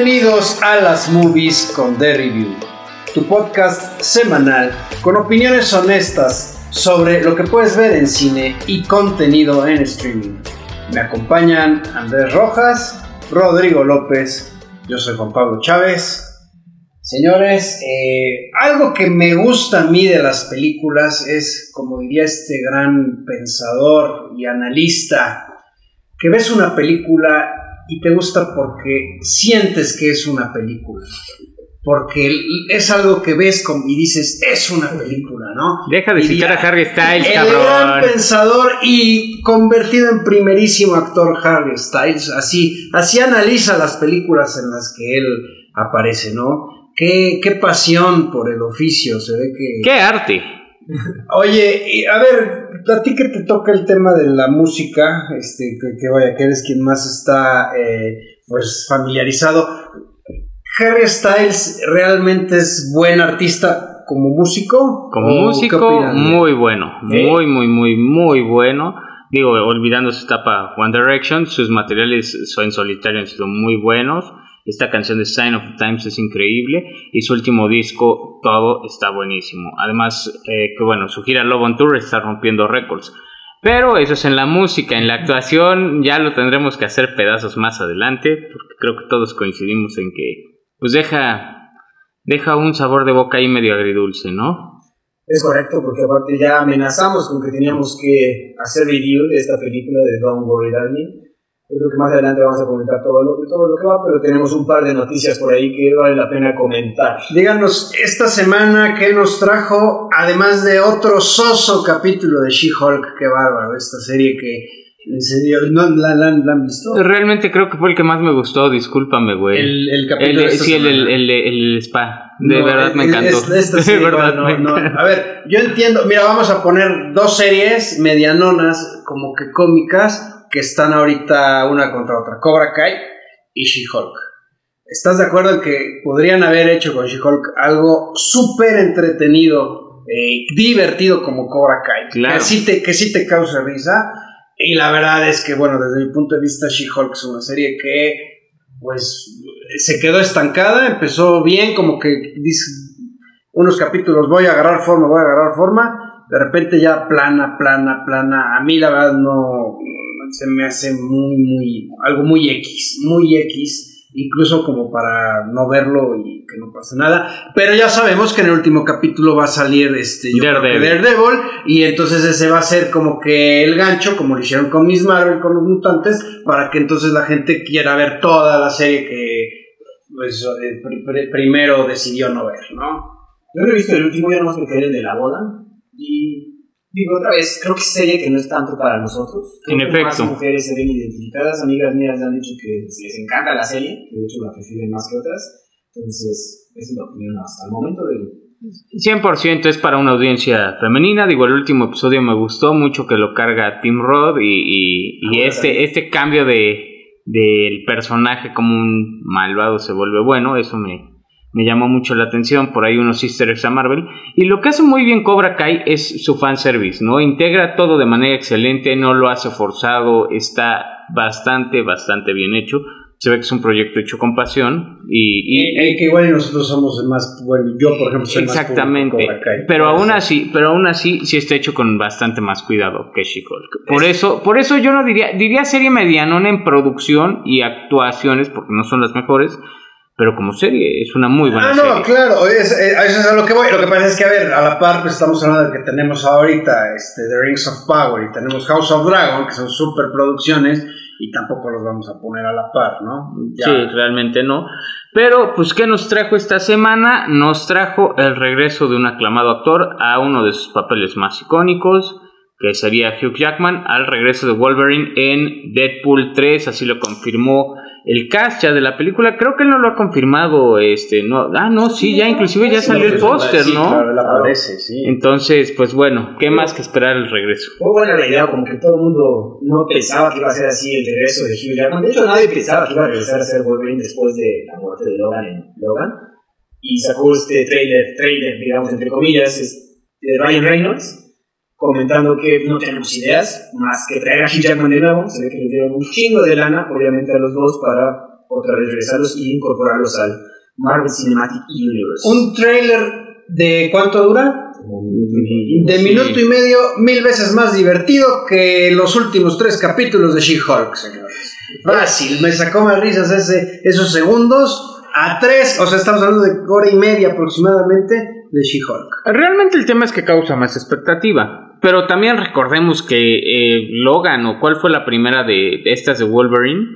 Bienvenidos a las movies con The Review, tu podcast semanal con opiniones honestas sobre lo que puedes ver en cine y contenido en streaming. Me acompañan Andrés Rojas, Rodrigo López, yo soy Juan Pablo Chávez. Señores, eh, algo que me gusta a mí de las películas es, como diría este gran pensador y analista, que ves una película y te gusta porque sientes que es una película. Porque es algo que ves y dices, es una película, ¿no? Deja de citar a Harry Styles, el cabrón. gran pensador y convertido en primerísimo actor Harry Styles. Así, así analiza las películas en las que él aparece, ¿no? Qué, qué pasión por el oficio, se ve que... ¡Qué arte! Oye, a ver, a ti que te toca el tema de la música, este, que, vaya, que eres quien más está eh, pues familiarizado. Harry Styles realmente es buen artista como músico. Como músico, muy bueno, muy, muy, muy, muy bueno. Digo, olvidando su etapa One Direction, sus materiales en solitario han sido muy buenos. Esta canción de Sign of the Times es increíble y su último disco, todo está buenísimo. Además, eh, que bueno, su gira Love on Tour está rompiendo récords. Pero eso es en la música, en la actuación ya lo tendremos que hacer pedazos más adelante, porque creo que todos coincidimos en que pues deja, deja un sabor de boca ahí medio agridulce, ¿no? Es correcto, porque aparte ya amenazamos con que teníamos que hacer review de esta película de Don't Worry Darling yo creo que más adelante vamos a comentar todo lo, todo lo que va, pero tenemos un par de noticias por ahí que vale la pena comentar. Díganos, esta semana, ¿qué nos trajo? Además de otro soso capítulo de She-Hulk, qué bárbaro, esta serie que en serio, ¿no la, han visto? Realmente creo que fue el que más me gustó, discúlpame, güey. El, el capítulo de Sí, el, el, el, spa. De verdad me encantó. de verdad, no, no. A ver, yo entiendo, mira, vamos a poner dos series medianonas, como que cómicas, que están ahorita una contra otra, Cobra Kai y She-Hulk. ¿Estás de acuerdo en que podrían haber hecho con She-Hulk algo súper entretenido, eh, divertido como Cobra Kai? Claro. Que sí, te, que sí te cause risa. Y la verdad es que, bueno, desde mi punto de vista, She-Hulk es una serie que, pues, se quedó estancada, empezó bien, como que dice, unos capítulos voy a agarrar forma, voy a agarrar forma, de repente ya plana, plana, plana. A mí la verdad no, se me hace muy, muy, algo muy X, muy X, incluso como para no verlo y que no pase nada. Pero ya sabemos que en el último capítulo va a salir este Daredevil. y entonces ese va a ser como que el gancho, como lo hicieron con Miss Marvel, con los mutantes, para que entonces la gente quiera ver toda la serie que pues, eh, primero decidió no ver, ¿no? Yo no he visto el último, ya no más me el de la boda. Y Digo, otra vez, creo que es serie que no es tanto para nosotros. en efecto. Más mujeres se ven identificadas. Amigas mías han dicho que les encanta la serie, que de hecho la prefieren más que otras. Entonces, esa es la opinión hasta el momento de... 100% es para una audiencia femenina. Digo, el último episodio me gustó mucho que lo carga Tim Roth y, y, ah, este, este cambio de del personaje como un malvado se vuelve bueno. Eso me, me llamó mucho la atención, por ahí unos easter eggs a Marvel. Y lo que hace muy bien Cobra Kai es su fanservice, ¿no? Integra todo de manera excelente, no lo hace forzado, está bastante, bastante bien hecho. Se ve que es un proyecto hecho con pasión y... y, que igual nosotros somos más, bueno, yo por ejemplo soy exactamente, más Cobra Kai. Pero aún así, pero aún así sí está hecho con bastante más cuidado que She-Hulk. Por eso, por eso yo no diría, diría serie medianona en producción y actuaciones, porque no son las mejores, pero como serie es una muy buena ah, serie. no, claro, es, eh, eso es a lo que voy. Lo que pasa es que, a ver, a la par, pues estamos hablando de que tenemos ahorita este, The Rings of Power y tenemos House of Dragon, que son super producciones, y tampoco los vamos a poner a la par, ¿no? Sí, realmente no. Pero, pues, ¿qué nos trajo esta semana? Nos trajo el regreso de un aclamado actor a uno de sus papeles más icónicos, que sería Hugh Jackman, al regreso de Wolverine en Deadpool 3, así lo confirmó el cast ya de la película, creo que él no lo ha confirmado, este, no, ah, no, sí, ya inclusive ya salió el póster, ¿no? Claro, aparece, sí. Entonces, pues bueno, ¿qué más que esperar el regreso? Fue buena la idea, como que todo el mundo no pensaba que iba a ser así el regreso de Hugh Jackman, de hecho nadie pensaba que iba a regresar a ser Wolverine después de la muerte de Logan en Logan, y sacó este trailer, trailer, digamos, entre comillas, de Ryan Reynolds, comentando que no tenemos ideas más que traer a Hugh Jackman de nuevo. Se ve que le dieron un chingo de lana, obviamente, a los dos para otra vez regresarlos y incorporarlos al Marvel Cinematic Universe. Un trailer de cuánto dura? De minuto y medio, mil veces más divertido que los últimos tres capítulos de She-Hulk, Fácil, me sacó más risas ese, esos segundos a tres, o sea, estamos hablando de hora y media aproximadamente de She-Hulk. Realmente el tema es que causa más expectativa. Pero también recordemos que eh, Logan, o cuál fue la primera de, de estas de Wolverine,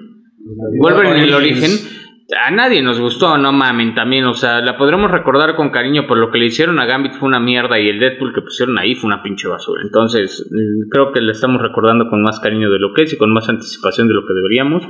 Wolverine en el origen, a nadie nos gustó, no mamen también, o sea, la podremos recordar con cariño por lo que le hicieron a Gambit fue una mierda y el Deadpool que pusieron ahí fue una pinche basura. Entonces, mm, creo que le estamos recordando con más cariño de lo que es y con más anticipación de lo que deberíamos.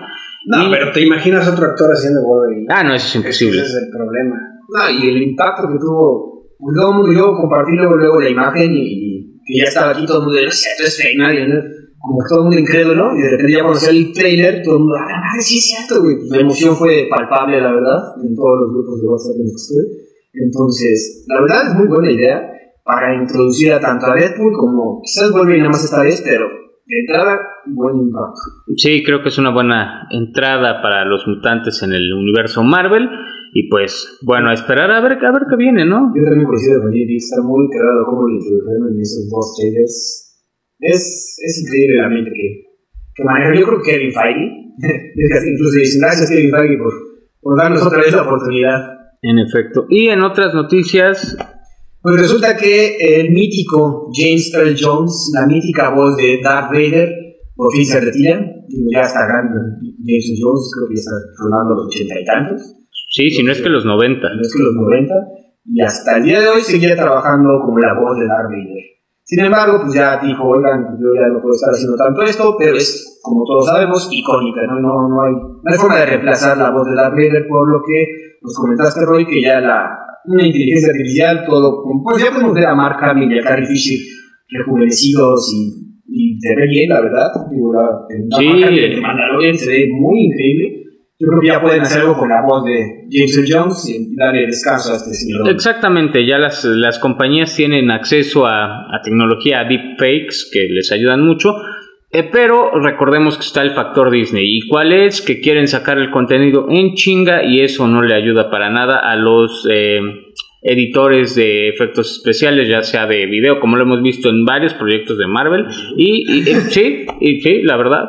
No, pero te imaginas otro actor haciendo Wolverine. Ah, no, eso es imposible. Ese es el problema. No, y el impacto que tuvo, todo el mundo, yo compartí luego, luego la imagen y, y ya estaba aquí todo el mundo, no sé, esto es fake, nadie, ¿no? como que todo el mundo incrédulo, y de repente ya cuando salió el trailer, todo el mundo, ah, madre, sí es cierto, güey. La emoción fue palpable, la verdad, en todos los grupos de WhatsApp en los que. Entonces, la verdad es muy buena idea para introducir a tanto a Deadpool como quizás Wolverine nada más esta vez, pero de entrada, buen impacto. Sí, creo que es una buena entrada para los mutantes en el universo Marvel. Y pues, bueno, a esperar a ver, a ver qué viene, ¿no? Yo también coincido con J.D. está muy cagado cómo lo introdujeron en esos dos trailers es, es increíble la mente que, que maneja. Yo creo que Kevin Feige, incluso dicen gracias Kevin Feige por, por darnos otra vez la oportunidad. En efecto. Y en otras noticias, pues resulta que el mítico James Earl Jones, la mítica voz de Darth Vader, por fin se retira. ya está grande James Earl Jones, creo que ya está rondando los ochenta y tantos. Sí, si no es que los noventa. No es que los noventa. Y hasta el día de hoy seguía trabajando como la voz de Darth Vader. Sin embargo, pues ya dijo, oigan, yo ya no puedo estar haciendo tanto esto, pero es, como todos sabemos, icónica, ¿no? No, no, hay, no hay forma de reemplazar la voz de Darth Vader, por lo que nos comentaste, Roy, que ya la, una inteligencia artificial, todo, pues ya podemos ver a Mark Hamill y a Carrie Fisher rejuvenecidos y, y se ve bien, la verdad. Digo, la, sí. el Mandalorian se ve muy increíble. Yo creo que ya pueden hacer algo con la voz de James Earl Jones y darle descanso a este señor. Exactamente, ya las, las compañías tienen acceso a, a tecnología deepfakes que les ayudan mucho. Eh, pero recordemos que está el factor Disney. ¿Y cuál es? Que quieren sacar el contenido en chinga y eso no le ayuda para nada a los eh, editores de efectos especiales, ya sea de video, como lo hemos visto en varios proyectos de Marvel. Y, y, y sí, y sí, la verdad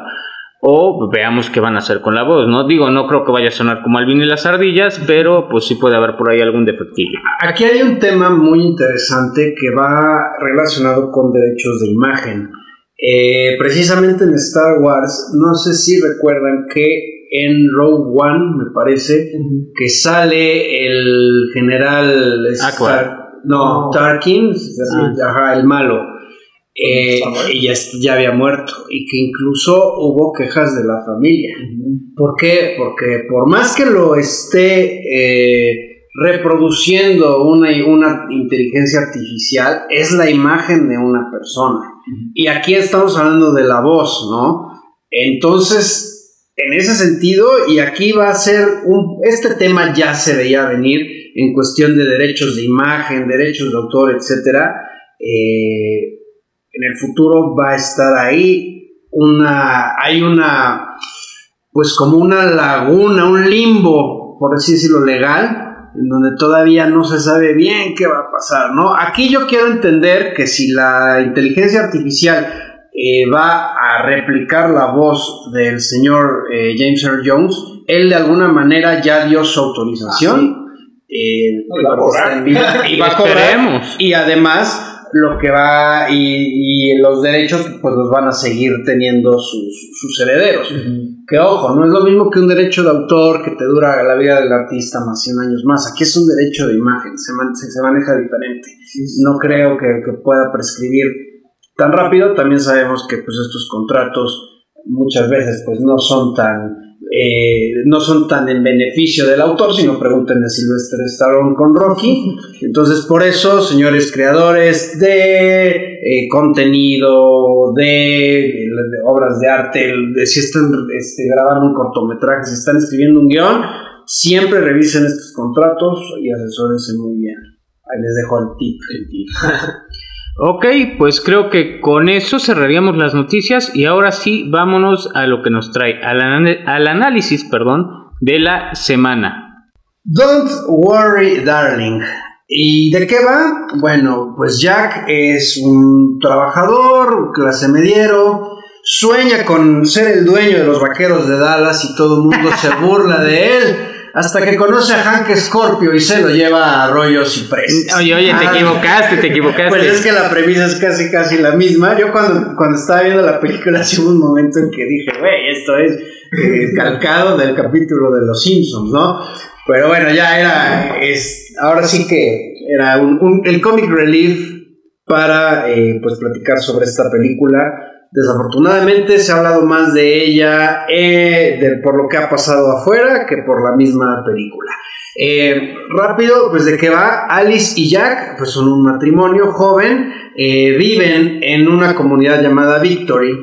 o veamos qué van a hacer con la voz, ¿no? Digo, no creo que vaya a sonar como Alvin y las ardillas, pero pues sí puede haber por ahí algún defectillo. Aquí hay un tema muy interesante que va relacionado con derechos de imagen. Eh, precisamente en Star Wars, no sé si recuerdan que en Rogue One, me parece, que sale el general Star, no, Tarkin, ajá, el malo eh, y ya, ya, había muerto y que incluso hubo quejas de la familia. ¿Por qué? Porque por más que lo esté eh, reproduciendo una, una inteligencia artificial, es la imagen de una persona. Y aquí estamos hablando de la voz, ¿no? Entonces, en ese sentido, y aquí va a ser un... Este tema ya se veía venir en cuestión de derechos de imagen, derechos de autor, etcétera. Eh, en el futuro va a estar ahí una, hay una, pues como una laguna, un limbo, por así decirlo, legal, en donde todavía no se sabe bien qué va a pasar, ¿no? Aquí yo quiero entender que si la inteligencia artificial eh, va a replicar la voz del señor eh, James Earl Jones, él de alguna manera ya dio su autorización. Ah, eh, y va a cobrar. Y, va a cobrar. Y además lo que va y, los derechos pues los van a seguir teniendo sus, sus herederos. Que ojo, no es lo mismo que un derecho de autor que te dura la vida del artista más 100 años más. Aquí es un derecho de imagen, se, se, maneja diferente. No creo que, que, pueda prescribir tan rápido. También sabemos que pues estos contratos muchas veces pues no son tan eh, no son tan en beneficio del autor, sino pregunten a Sylvester Stallone con Rocky. Entonces, por eso, señores creadores de eh, contenido, de, obras de arte, de, si están este, grabando un cortometraje, si están escribiendo un guion, siempre revisen estos contratos y asesórense muy bien. Ahí les dejo el tip. El tip. Ok, pues creo que con eso cerraríamos las noticias y ahora sí vámonos a lo que nos trae, al, análisis, perdón, de la semana. Don't worry, darling. ¿Y de qué va? Bueno, pues Jack es un trabajador, clase mediero, sueña con ser el dueño de los vaqueros de Dallas y todo el mundo se burla de él. Hasta que conoce a Hank Scorpio y se lo lleva a rollos y presos. Oye, oye, te Ah, equivocaste, te equivocaste. Pues es que la premisa es casi casi la misma. Yo cuando, cuando estaba viendo la película, sí hubo un momento en que dije, güey, esto es eh, calcado del capítulo de Los Simpsons, ¿no? Pero bueno, ya era, es, ahora sí que era un, un- el comic relief para eh, pues platicar sobre esta película. Desafortunadamente se ha hablado más de ella eh, por lo que ha pasado afuera que por la misma película. Eh, rápido, pues de qué va. Alice y Jack, pues son un matrimonio joven, eh, viven en una comunidad llamada Victory,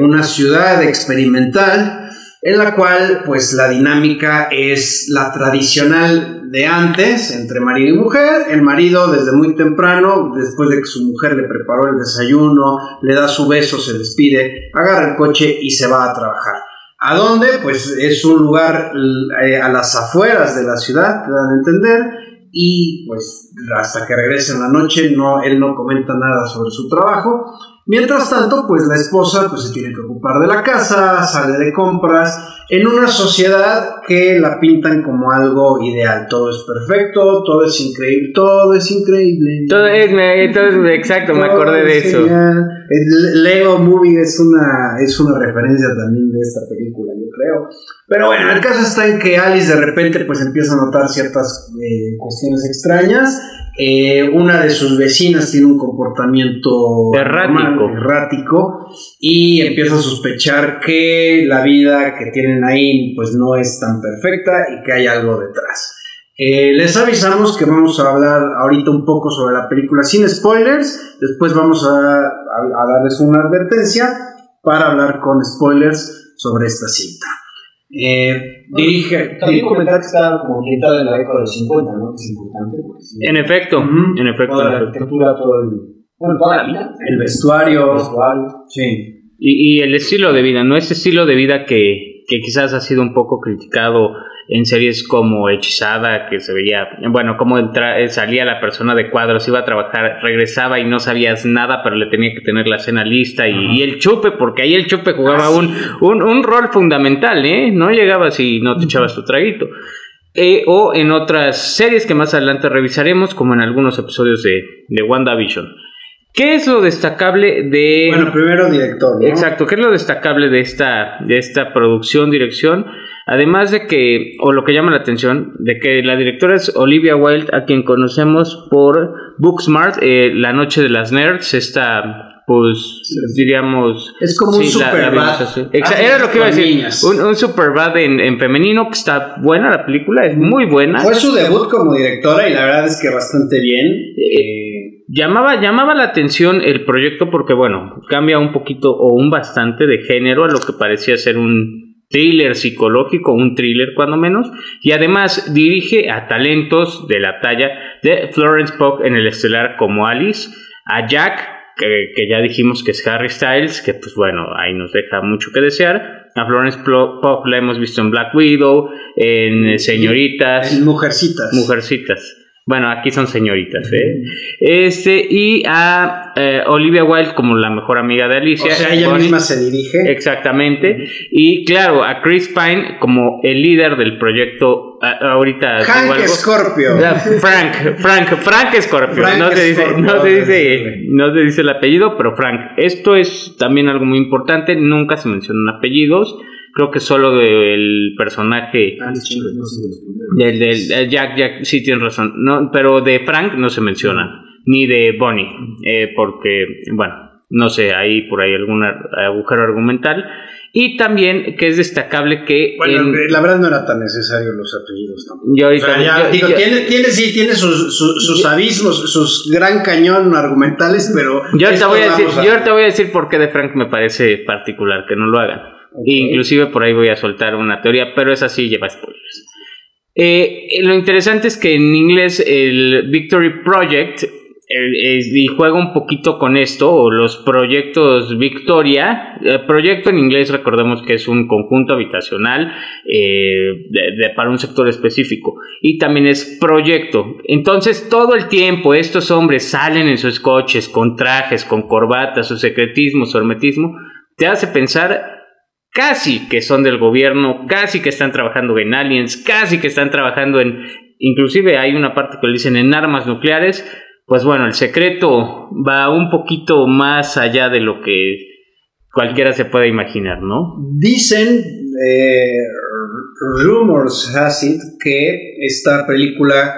una ciudad experimental en la cual pues la dinámica es la tradicional de antes entre marido y mujer. El marido desde muy temprano, después de que su mujer le preparó el desayuno, le da su beso, se despide, agarra el coche y se va a trabajar. ¿A dónde? Pues es un lugar eh, a las afueras de la ciudad, te dan a entender, y pues hasta que regrese en la noche no, él no comenta nada sobre su trabajo. Mientras tanto, pues la esposa pues, se tiene que ocupar de la casa, sale de compras, en una sociedad que la pintan como algo ideal. Todo es perfecto, todo es increíble, todo es increíble. Todo es, me- todo es- exacto, me acordé de eso. El Lego Movie es una, es una referencia también de esta película, yo creo. Pero bueno, el caso está en que Alice de repente pues empieza a notar ciertas eh, cuestiones extrañas. Eh, una de sus vecinas tiene un comportamiento Errático. y empieza a sospechar que la vida que tienen ahí pues no es tan perfecta y que hay algo detrás. Eh, les avisamos que vamos a hablar ahorita un poco sobre la película sin spoilers. Después vamos a, a- a darles una advertencia para hablar con spoilers sobre esta cinta. Eh, dirige. También comentar que está como ambientada en la década de los 50, ¿no? Que es importante. Porque sí, En efecto, Ujú. en efecto. toda la arquitectura, todo el. Bueno, toda la vida. el vestuario. El vestuario. Sí. Y, y el estilo de vida, ¿no? Ese estilo de vida que, que quizás ha sido un poco criticado en series como Hechizada, que se veía, bueno, entra, eh, salía la persona de cuadros, iba a trabajar, regresaba y no sabías nada, pero le tenía que tener la cena lista y, y el chupe, porque ahí el chupe jugaba un, un, un rol fundamental, ¿eh? No llegabas y no te echabas tu traguito. Eh, o en otras series que más adelante revisaremos, como en algunos episodios de, de WandaVision. ¿Qué es lo destacable de... Bueno, primero director. ¿no? Exacto, ¿qué es lo destacable de esta, de esta producción, dirección? Además de que, o lo que llama la atención, de que la directora es Olivia Wilde, a quien conocemos por Booksmart, eh, La Noche de las Nerds, esta, pues, diríamos... Es como un la- la Superbad. Exa- Ah, Era lo que iba a decir, un, un Superbad en, en femenino, que está buena la película, es muy buena. Fue su debut como directora y la verdad es que bastante bien. Eh, Llamaba, llamaba la atención el proyecto porque, bueno, cambia un poquito o un bastante de género a lo que parecía ser un thriller psicológico, un thriller cuando menos, y además dirige a talentos de la talla de Florence Pugh en el estelar como Alice, a Jack, que, que ya dijimos que es Harry Styles, que pues bueno, ahí nos deja mucho que desear, a Florence Pugh la hemos visto en Black Widow, en Señoritas, en Mujercitas. Mujercitas. Bueno, aquí son señoritas, ¿eh? Este, y a eh, Olivia Wilde como la mejor amiga de O Alicia. sea, ella Bonnie. misma se dirige. Exactamente. Y claro, a Chris Pine como el líder del proyecto. a- ahorita algo. Scorpio. Frank, Frank, Frank Scorpio. Frank no, se dice, no, se dice, no se dice el apellido, pero Frank. Esto es también algo muy importante. Nunca se mencionan apellidos. Creo que solo del personaje Ah, es chingo, no sé de los primeros. del, del- eh, Jack, Jack, sí tienes razón. No, pero de Frank no se menciona. Ni de Bonnie. eh, porque, bueno, no sé, hay por ahí algún agujero argumental. Y también que es destacable que. Bueno, en- la verdad no era tan necesario los apellidos tampoco. yo O ya, yo- digo, yo- tiene, tiene, sí, tiene sus, sus, sus abismos, sus gran cañón argumentales, pero. yo ahorita esto voy a decir, yo ahorita voy a decir por qué de Frank me parece particular que no lo hagan. Ok. Inclusive por ahí voy a soltar una teoría, pero esa sí lleva spoilers. Eh, lo interesante es que en inglés el Victory Project eh, y juega un poquito con esto, o los proyectos Victoria. El proyecto en inglés, recordemos que es un conjunto habitacional eh, para un sector específico. Y también es proyecto. Entonces, todo el tiempo estos hombres salen en sus coches con trajes, con corbatas, su secretismo, su hermetismo, te hace pensar casi que son del gobierno, casi que están trabajando en aliens, casi que están trabajando en, inclusive hay una parte que le dicen en armas nucleares, pues bueno, el secreto va un poquito más allá de lo que cualquiera se pueda imaginar, ¿no? Dicen, eh, rumors has it, que esta película,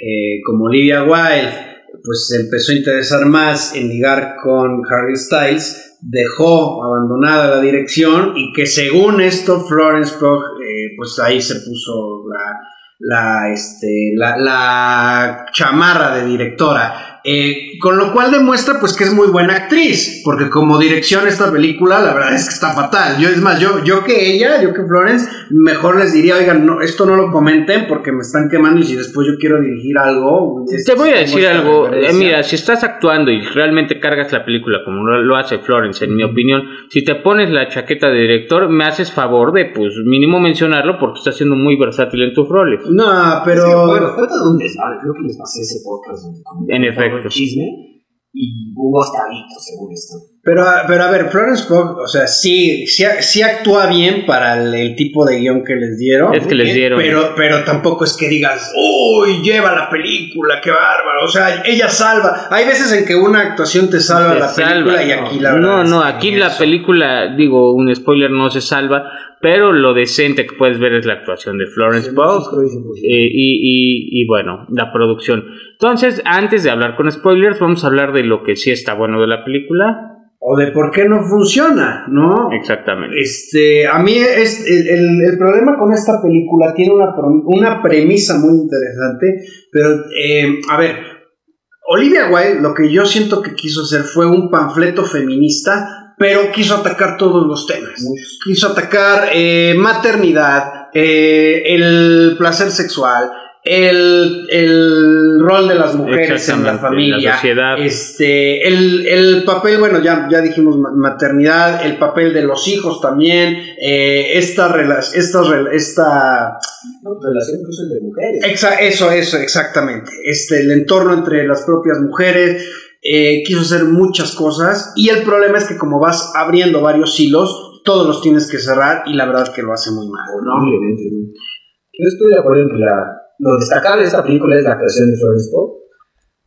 eh, como Olivia Wilde, pues empezó a interesar más en ligar con Harry Styles, dejó abandonada la dirección y que según esto Florence Pugh, eh, pues ahí se puso la la, este, la, la chamarra de directora. Eh, con lo cual demuestra pues que es muy buena actriz, porque como dirección esta película la verdad es que está fatal. Yo es más, yo, yo que ella, yo que Florence, mejor les diría, oigan, no, esto no lo comenten porque me están quemando y si después yo quiero dirigir algo... Te voy a decir algo, eh, mira, si estás actuando y realmente cargas la película como lo hace Florence, en mi opinión, si te pones la chaqueta de director, me haces favor de pues mínimo mencionarlo porque estás siendo muy versátil en tus roles. No, pero... bueno, fue todo un desmadre, creo que les pasé ese podcast. En efecto chisme y hubo hasta según esto. Pero, pero a ver, Florence Pugh, o sea, sí, sí, actúa bien para el, tipo de guion que les dieron. Es que les dieron. Pero, pero tampoco es que digas, uy, lleva la película, qué bárbaro. O sea, ella salva. Hay veces en que una actuación te salva la película y aquí la verdad. No, no, aquí la película, digo, un spoiler no se salva, pero lo decente que puedes ver es la actuación de Florence Pugh eh, y, y, bueno, la producción. Entonces, antes de hablar con spoilers, vamos a hablar de lo que sí está bueno de la película. O de por qué no funciona, ¿no? Exactamente. Este, a mí es, el, problema con esta película tiene una, una premisa muy interesante, pero, eh, a ver, Olivia Wilde lo que yo siento que quiso hacer fue un panfleto feminista, pero quiso atacar todos los temas. Quiso atacar eh, maternidad, eh, el placer sexual, el, el, rol de las mujeres en la familia, este, el, el, papel, bueno, ya, ya dijimos maternidad, el papel de los hijos también, eh, esta, esta, esta relación de mujeres. eso, eso, exactamente. Este, el entorno entre las propias mujeres. Eh, quiso hacer muchas cosas y el problema es que como vas abriendo varios hilos, todos los tienes que cerrar y la verdad es que lo hace muy mal. ¿no? Obviamente. Yo estoy de acuerdo en que la, lo destacable de esta película es la actuación de Florence Pugh.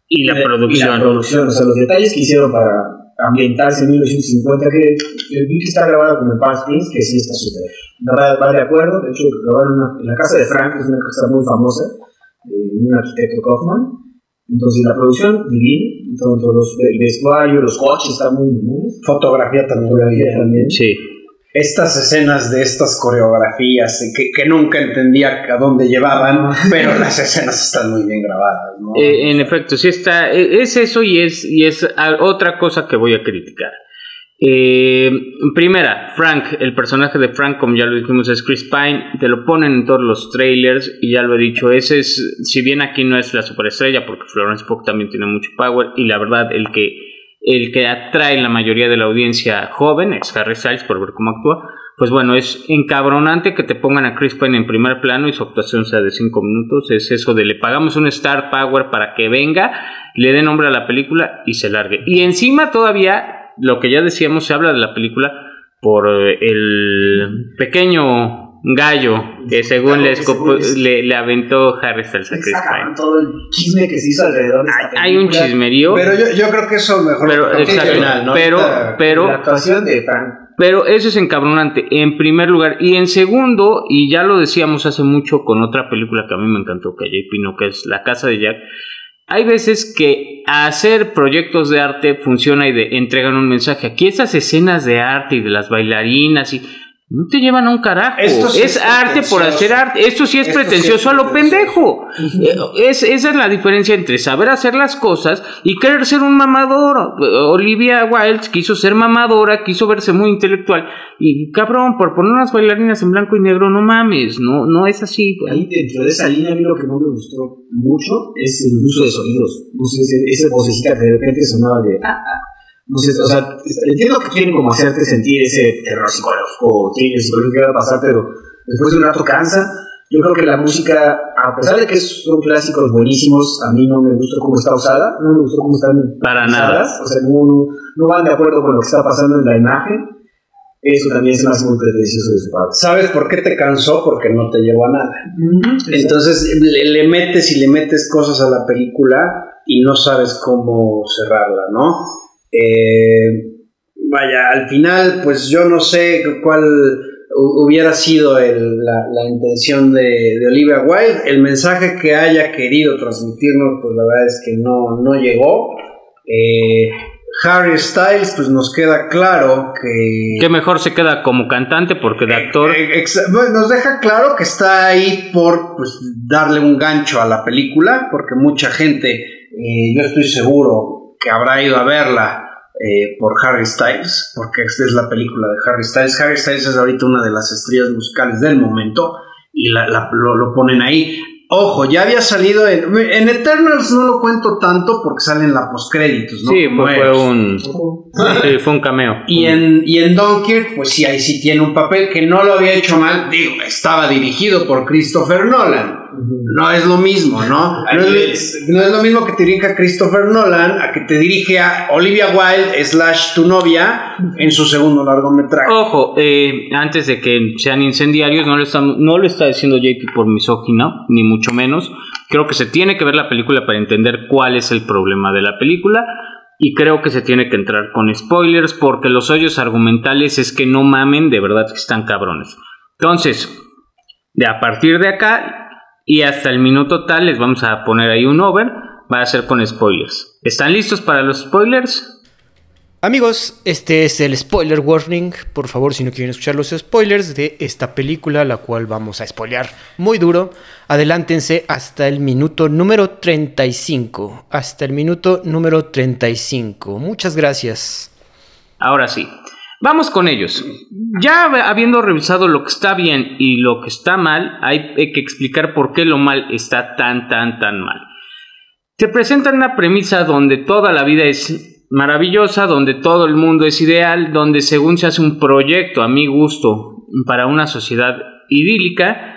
Y la producción. Y la producción, o sea, los detalles que hicieron para ambientarse en 1950, que vi que está grabado como en Palm Springs, que sí está súper. Va, va, de acuerdo, de hecho, grabaron en la casa de Frank, que es una casa muy famosa, eh, un arquitecto Kaufman. Entonces, la producción, divina, todo, los, el vestuario, los coches, están muy, muy. Fotografía también. Fotografía también. Sí estas escenas de estas coreografías que, que, nunca entendía a dónde llevaban, pero las escenas están muy bien grabadas. ¿no? Eh, en efecto, sí está, e, es eso y es, y es otra cosa que voy a criticar. Eh, primera, Frank, el personaje de Frank, como ya lo dijimos, es Chris Pine, te lo ponen en todos los trailers y ya lo he dicho, ese es, si bien aquí no es la superestrella, porque Florence Pugh también tiene mucho power y la verdad el que el que atrae la mayoría de la audiencia joven, es Harry Styles por ver cómo actúa, pues bueno, es encabronante que te pongan a Chris Pine en primer plano y su actuación sea de 5 minutos, es eso de le pagamos un Star Power para que venga, le dé nombre a la película y se largue. Y encima todavía, lo que ya decíamos, se habla de la película por el pequeño gallo que según le, le, aventó Harry Styles a Chris Pine. todo el chisme que se hizo alrededor de esta Hay un chismerío. Pero yo, yo creo que eso mejor pero, final, ¿no? pero, pero, la actuación de Frank. Pero eso es encabronante, en primer lugar. Y en segundo, y ya lo decíamos hace mucho con otra película que a mí me encantó, que ya Pino, que es La Casa de Jack. Hay veces que hacer proyectos de arte funciona y de, entregan un mensaje. Aquí esas escenas de arte y de las bailarinas y no te llevan a un carajo. es, arte por hacer arte. Esto sí es pretencioso a lo pendejo. Es, esa es la diferencia entre saber hacer las cosas y querer ser un mamador. Olivia Wilde quiso ser mamadora, quiso verse muy intelectual. Y cabrón, por poner unas bailarinas en blanco y negro, no mames, no, no es así. Ahí dentro de esa línea, a mí lo que no me gustó mucho es el uso de sonidos. No sé, esa vocecita que de repente sonaba de. Ah, ah, no sé, o sea, entiendo que quieren como hacerte sentir ese terror psicológico, thriller psicológico que va a pasar, pero después de un rato cansa. Yo creo que la música, a pesar de que son clásicos buenísimos, a mí no me gusta cómo está usada, no me gustó cómo están Para nada. O sea, no, no, van de acuerdo con lo que está pasando en la imagen. Eso también es más muy pretencioso de su parte. ¿Sabes por qué te cansó? Porque no te llevó a nada. Entonces le, le, metes y le metes cosas a la película y no sabes cómo cerrarla, ¿no? Eh, vaya, al final, pues yo no sé cuál hubiera sido la, intención de, Olivia Wilde. El mensaje que haya querido transmitirnos, pues la verdad es que no, no llegó. Eh, Harry Styles, pues nos queda claro que... Que mejor se queda como cantante porque de actor... Eh, nos deja claro que está ahí por pues, darle un gancho a la película, porque mucha gente, yo estoy seguro, que habrá ido a verla eh, por Harry Styles, porque esta es la película de Harry Styles. Harry Styles es ahorita una de las estrellas musicales del momento y la, lo, ponen ahí. Ojo, ya había salido en, en, Eternals, no lo cuento tanto porque salen la postcréditos, ¿no? Sí, fue, un, sí, fue un cameo. Y en, y en Dunkirk, pues sí, ahí sí tiene un papel que no lo había hecho mal, digo, estaba dirigido por Christopher Nolan. No es lo mismo, ¿no? No es, lo mismo que te dirija Christopher Nolan a que te dirige a Olivia Wilde slash tu novia en su segundo largometraje. Ojo, eh, antes de que sean incendiarios, no lo, está, no lo está diciendo JP por misógino, ni mucho menos. Creo que se tiene que ver la película para entender cuál es el problema de la película. Y creo que se tiene que entrar con spoilers porque los hoyos argumentales es que no mamen, de verdad que están cabrones. Entonces, de a partir de acá, y hasta el minuto tal les vamos a poner ahí un over. Va a ser con spoilers. ¿Están listos para los spoilers? Amigos, este es el spoiler warning. Por favor, si no quieren escuchar los spoilers de esta película, la cual vamos a spoilear muy duro, adelántense hasta el minuto número 35. Hasta el minuto número 35. Muchas gracias. Ahora sí. Vamos con ellos. Ya habiendo revisado lo que está bien y lo que está mal, hay que explicar por qué lo mal está tan, tan, tan mal. Te presentan una premisa donde toda la vida es maravillosa, donde todo el mundo es ideal, donde según se hace un proyecto a mi gusto para una sociedad idílica,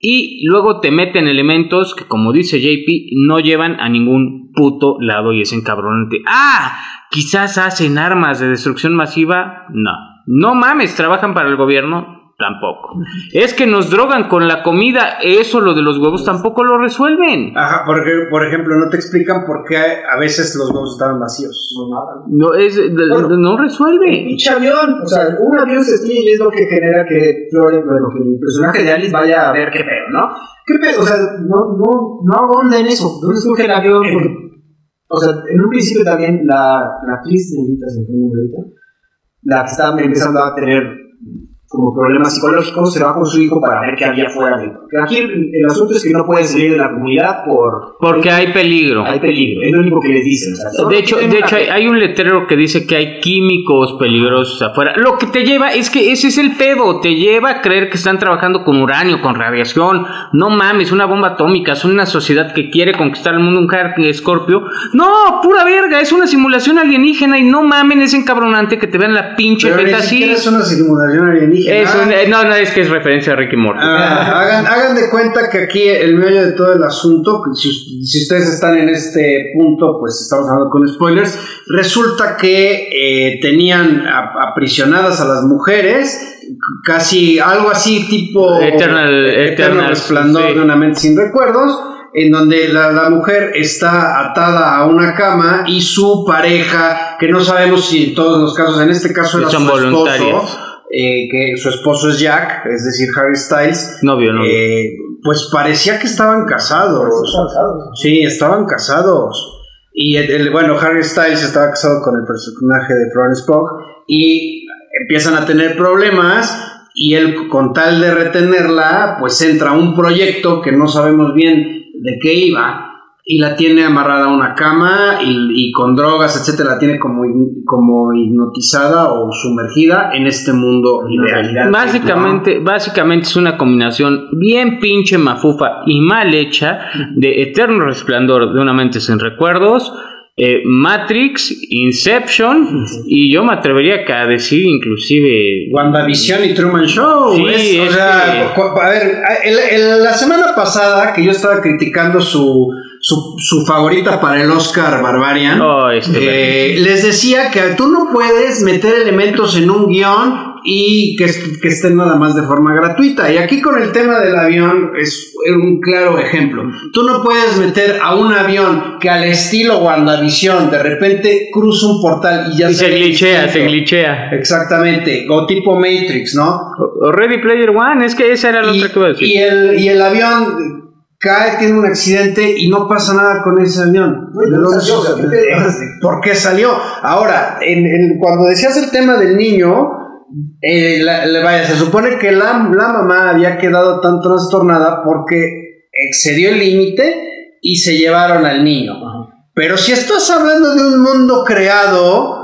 y luego te meten elementos que, como dice JP, no llevan a ningún puto lado y es encabronante. ¡Ah! Quizás hacen armas de destrucción masiva. No. No mames, trabajan para el gobierno. Tampoco. Es que nos drogan con la comida, eso lo de los huevos tampoco lo resuelven. Ajá, porque, por ejemplo, no te explican por qué a veces los huevos estaban vacíos. No, nada. No, es, no resuelve. Un pinche avión, o sea, un avión se estrella y es lo que genera que, bueno, que el personaje de Alice vaya a ver qué pedo, ¿no? ¿Qué pedo? O sea, no, no, no abonda en eso. ¿Dónde surge el avión? Porque, o sea, en un principio también la, la actriz de ahorita, se fue la que estaba empezando a tener como problemas psicológicos, se va con su hijo para ver qué había fuera de Aquí el, asunto es que no pueden salir de la comunidad por... Porque hay peligro. Hay peligro, es lo único que les dicen. de hecho, de hecho hay, un letrero que dice que hay químicos peligrosos afuera. Lo que te lleva es que ese es el pedo, te lleva a creer que están trabajando con uranio, con radiación. No mames, una bomba atómica, es una sociedad que quiere conquistar el mundo, un Scorpio. No, pura verga, es una simulación alienígena y no mamen, es encabronante que te vean la pinche Pero así. Es una simulación alienígena no, no, es que es referencia a Ricky Morty. Ah, hagan, hagan de cuenta que aquí el medio de todo el asunto, si, si, ustedes están en este punto, pues estamos hablando con spoilers, resulta que eh, tenían aprisionadas a las mujeres, casi algo así tipo Eternal, Eternal, Resplandor de una mente sin recuerdos en donde la, mujer está atada a una cama y su pareja, que no sabemos si en todos los casos, en este caso era su esposo, eh, que su esposo es Jack, es decir, Harry Styles. Novio, novio. Eh, pues parecía que estaban casados. Sí, estaban casados. Y el, bueno, Harry Styles estaba casado con el personaje de Florence Pugh y empiezan a tener problemas y él con tal de retenerla, pues entra a un proyecto que no sabemos bien de qué iba y la tiene amarrada a una cama y, con drogas, etcétera, la tiene como, como hipnotizada o sumergida en este mundo ideal. Básicamente, básicamente es una combinación bien pinche mafufa y mal hecha de Eterno Resplandor de una mente sin recuerdos. Eh, Matrix, Inception y yo me atrevería a decir inclusive WandaVision y Truman Show. Sí, o sea, a ver, la semana pasada que yo estaba criticando su su, favorita para el Oscar Barbarian. Oh, este eh, les decía que tú no puedes meter elementos en un guion y que, que, estén nada más de forma gratuita. Y aquí con el tema del avión es un claro ejemplo. Tú no puedes meter a un avión que al estilo WandaVision de repente cruza un portal y ya se, glitchea, se glitchea. Exactamente, o tipo Matrix, ¿no? O Ready Player One, es que esa era la otra que iba a decir. Y el, y el avión cae, tiene un accidente y no pasa nada con ese avión. ¿Por qué salió? Ahora, en, cuando decías el tema del niño, eh, vaya, se supone que la, mamá había quedado tan trastornada porque excedió el límite y se llevaron al niño. Pero si estás hablando de un mundo creado,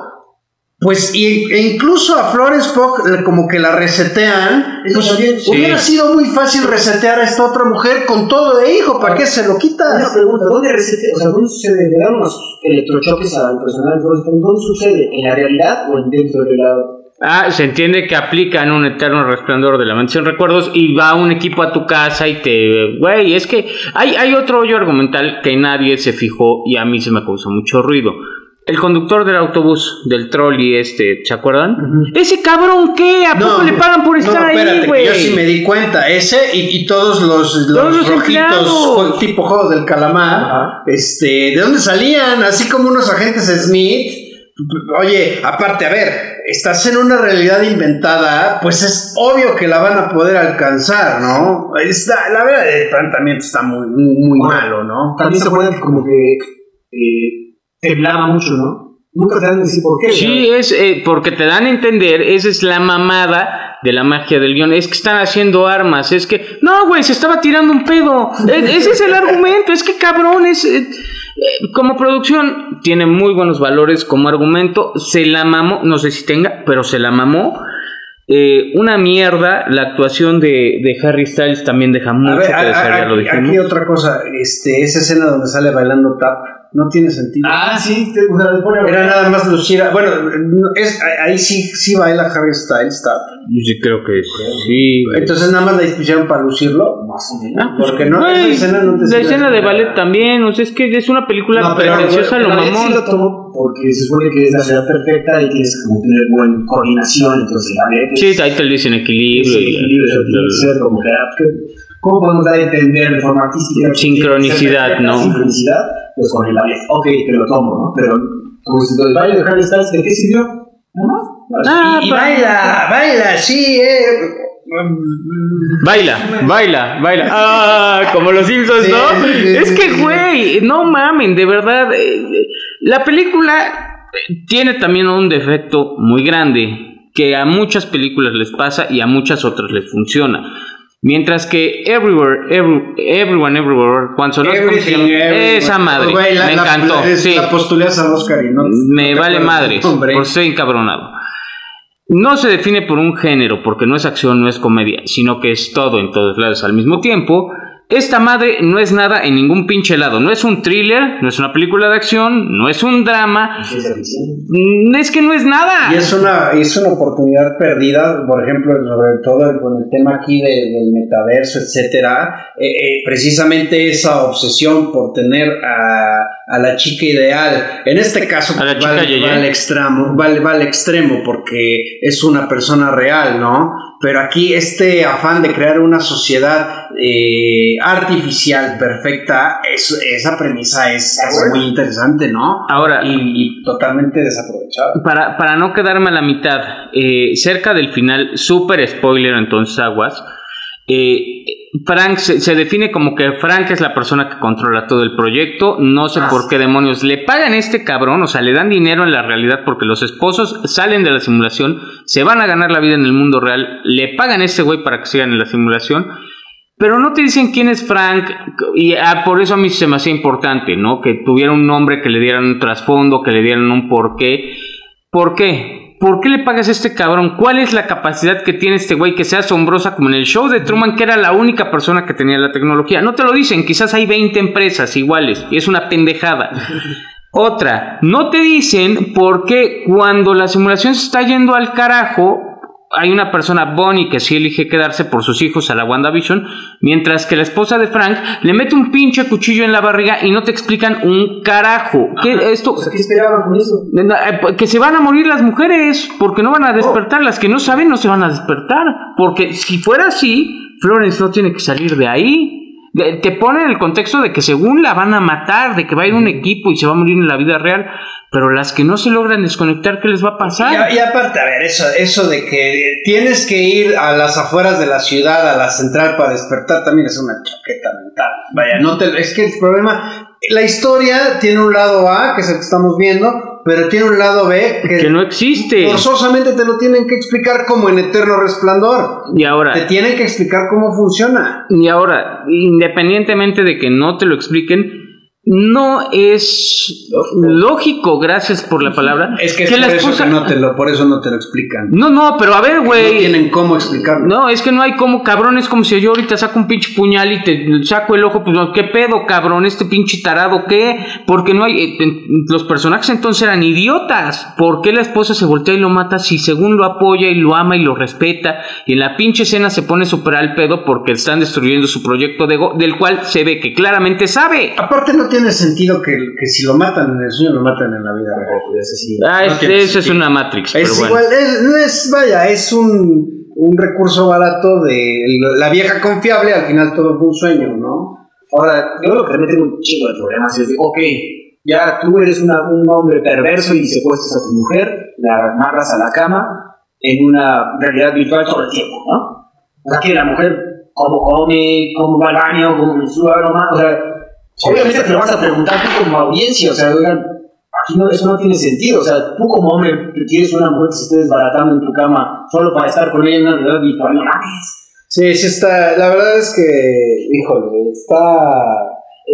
pues y, e incluso a Flores Pog como que la resetean. Pues, hubiera sido muy fácil resetear a esta otra mujer con todo de hijo. ¿Para qué se lo quitas? Una pregunta, ¿dónde resetea? O sea, ¿dónde sucede? ¿Le dan unos electrochoques al personal de Flores Pog? ¿Dónde sucede? ¿En la realidad o en dentro de la Ah, se entiende que aplican un eterno resplandor de la mansión recuerdos y va un equipo a tu casa y te... Güey, es que hay, hay otro hoyo argumental que nadie se fijó y a mí se me causó mucho ruido. El conductor del autobús, del trolley este, ¿se acuerdan? Ese cabrón, ¿qué? ¿A poco le pagan por estar ahí, güey? Yo sí me di cuenta. Ese y, todos los, los, rojitos, tipo juegos del calamar, este, ¿de dónde salían? Así como unos agentes Smith. Oye, aparte, a ver, estás en una realidad inventada, pues es obvio que la van a poder alcanzar, ¿no? Está, la verdad, el planteamiento está muy, muy, malo, ¿no? También se puede como que... Eh, temblaba mucho, ¿no? Nunca te dan a decir por qué. Sí, es eh, porque te dan a entender, esa es la mamada de la magia del guion. Es que están haciendo armas, es que. No, güey, se estaba tirando un pedo. E, ese es el argumento, es que cabrón, es. Eh, como producción tiene muy buenos valores como argumento, se la mamó, no sé si tenga, pero se la mamó. Eh, una mierda, la actuación de, de, Harry Styles también deja mucho que desear, lo dijimos. Aquí otra cosa, este, esa escena donde sale bailando tap no tiene sentido. Ah, sí, te, Era nada más lucir. Bueno, es, ahí sí, sí baila Harry Styles, está. Yo sí creo que sí. Entonces nada más la pusieron para lucirlo. Más o menos. Ah, porque no, esa escena no te La escena de ballet también, o sea, es que es una película no, pretenciosa lo mamón. Sí lo tomo porque se supone que es la ciudad perfecta y tienes que tener buena coordinación, entonces el ballet. Sí, ahí te lo dicen equilibrio. Sí, equilibrio, como que, ¿Cómo podemos dar a entender de forma artística? Sincronicidad, ¿no? Sincronicidad pues con el ballet. Ok, te lo tomo, ¿no? Pero como si el baile de Harry Styles, ¿de qué sirvió? Nada más. Ah, y, baila, baila, sí, eh. Baila, baila, baila. Ah, como los Simpsons, ¿no? es que, güey, no mamen, de verdad. Eh, la película tiene también un defecto muy grande que a muchas películas les pasa y a muchas otras les funciona. Mientras que Everywhere, Everyone Everywhere, cuando sonó esa madre, me encantó. La, sí. la Oscar y no, Me vale madre, porque estoy encabronado. No se define por un género, porque no es acción, no es comedia, sino que es todo en todos lados al mismo tiempo. Esta madre no es nada en ningún pinche lado. No es un thriller, no es una película de acción, no es un drama. Mm, es que no es nada. Y es una, es una oportunidad perdida, por ejemplo, sobre todo con el tema aquí del metaverso, etcétera. Eh, eh, precisamente esa obsesión por tener a, a, la chica ideal. En este caso, a la va, al extremo, va, va al extremo porque es una persona real, ¿no? Pero aquí este afán de crear una sociedad eh, artificial perfecta, esa premisa es, muy interesante, ¿no? Ahora, y, totalmente desaprovechada. Para, para, no quedarme a la mitad, eh, cerca del final, super spoiler entonces aguas, eh, Frank se, se define como que Frank es la persona que controla todo el proyecto. No sé Ah, por qué demonios le pagan a este cabrón, o sea, le dan dinero en la realidad porque los esposos salen de la simulación, se van a ganar la vida en el mundo real, le pagan a este güey para que sigan en la simulación. Pero no te dicen quién es Frank, y ah, por eso a mí se me hacía importante, ¿no? Que tuviera un nombre, que le dieran un trasfondo, que le dieran un porqué. ¿Por qué? ¿Por qué le pagas a este cabrón? ¿Cuál es la capacidad que tiene este güey que sea asombrosa como en el show de Truman, que era la única persona que tenía la tecnología? No te lo dicen, quizás hay 20 empresas iguales y es una pendejada. Otra, no te dicen por qué cuando la simulación se está yendo al carajo, hay una persona, Bonnie, que sí elige quedarse por sus hijos a la WandaVision, mientras que la esposa de Frank le mete un pinche cuchillo en la barriga y no te explican un carajo. ¿Qué esto? O sea, ¿qué esperaban con eso? Eh, Que se van a morir las mujeres, porque no van a despertar. Las que no saben no se van a despertar. Porque si fuera así, Florence no tiene que salir de ahí. Te pone en el contexto de que según la van a matar, de que va a ir un equipo y se va a morir en la vida real. Pero las que no se logran desconectar, ¿qué les va a pasar? Y, y aparte, a ver, eso, eso de que tienes que ir a las afueras de la ciudad, a la central para despertar, también es una chaqueta mental. Vaya, no te, es que el problema, la historia tiene un lado A, que es el que estamos viendo, pero tiene un lado B que, Que no existe. forzosamente te lo tienen que explicar como en Eterno Resplandor. Y ahora, Te tienen que explicar cómo funciona. Y ahora, independientemente de que no te lo expliquen, no es lógico, gracias por la palabra, Es que es que la por, eso esposa... que no te lo, por eso no te lo explican. No, no, pero a ver, No güey. tienen cómo explicarlo. No, es que no hay como, cabrón, es como si yo ahorita saco un pinche puñal y te saco el ojo, pues, ¿qué pedo, cabrón? Este pinche tarado, ¿qué? Porque no hay, eh, los personajes entonces eran idiotas. ¿Por qué la esposa se voltea y lo mata si según lo apoya y lo ama y lo respeta? Y en la pinche escena se pone super al pedo porque están destruyendo su proyecto de go- del cual se ve que claramente sabe. Aparte no tiene sentido que, que si lo matan en el sueño, lo matan en la vida real. Así. Ah, No es- tiene eso es una Matrix, pero Es bueno. igual, es, es, vaya, es un, un recurso barato de la vieja confiable, al final todo fue un sueño, ¿no? Ahora, yo lo que me tengo un chingo de problemas es de, ok, ya tú eres una- un hombre perverso y secuestras a tu mujer, la amarras a la cama en una realidad virtual todo el tiempo, ¿no? O sea, que la mujer, cómo come, cómo va al baño, cómo menstrua, no más, o sea, obviamente te lo vas a preguntar tú como audiencia, o sea, oigan, aquí no, eso no tiene sentido, o sea, tú como hombre quieres una mujer que se esté desbaratando en tu cama solo para estar con ella en una realidad virtual, no mames. Sí, sí está, la verdad es que, híjole, está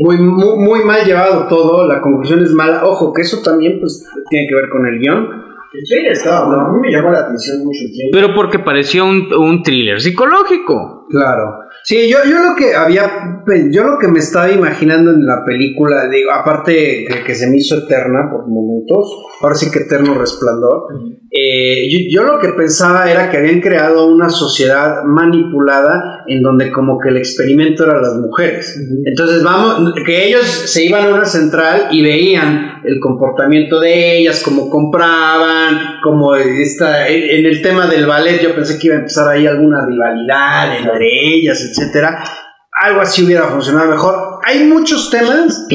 muy, muy, muy mal llevado todo, la conclusión es mala, ojo, que eso también pues tiene que ver con el guion, El trailer estaba bueno, a mí me llamó la atención mucho el trailer. Pero porque parecía un, un thriller psicológico. Claro. Sí, yo, yo lo que había, yo lo que me estaba imaginando en la película, digo, aparte que, que se me hizo eterna por momentos, ahora sí que eterno resplandor, eh, yo, yo lo que pensaba era que habían creado una sociedad manipulada en donde como que el experimento eran las mujeres. Entonces vamos, que ellos se iban a una central y veían el comportamiento de ellas, cómo compraban, como esta, en el tema del ballet yo pensé que iba a empezar ahí alguna rivalidad entre ellas, etcétera. Algo así hubiera funcionado mejor. Hay muchos temas,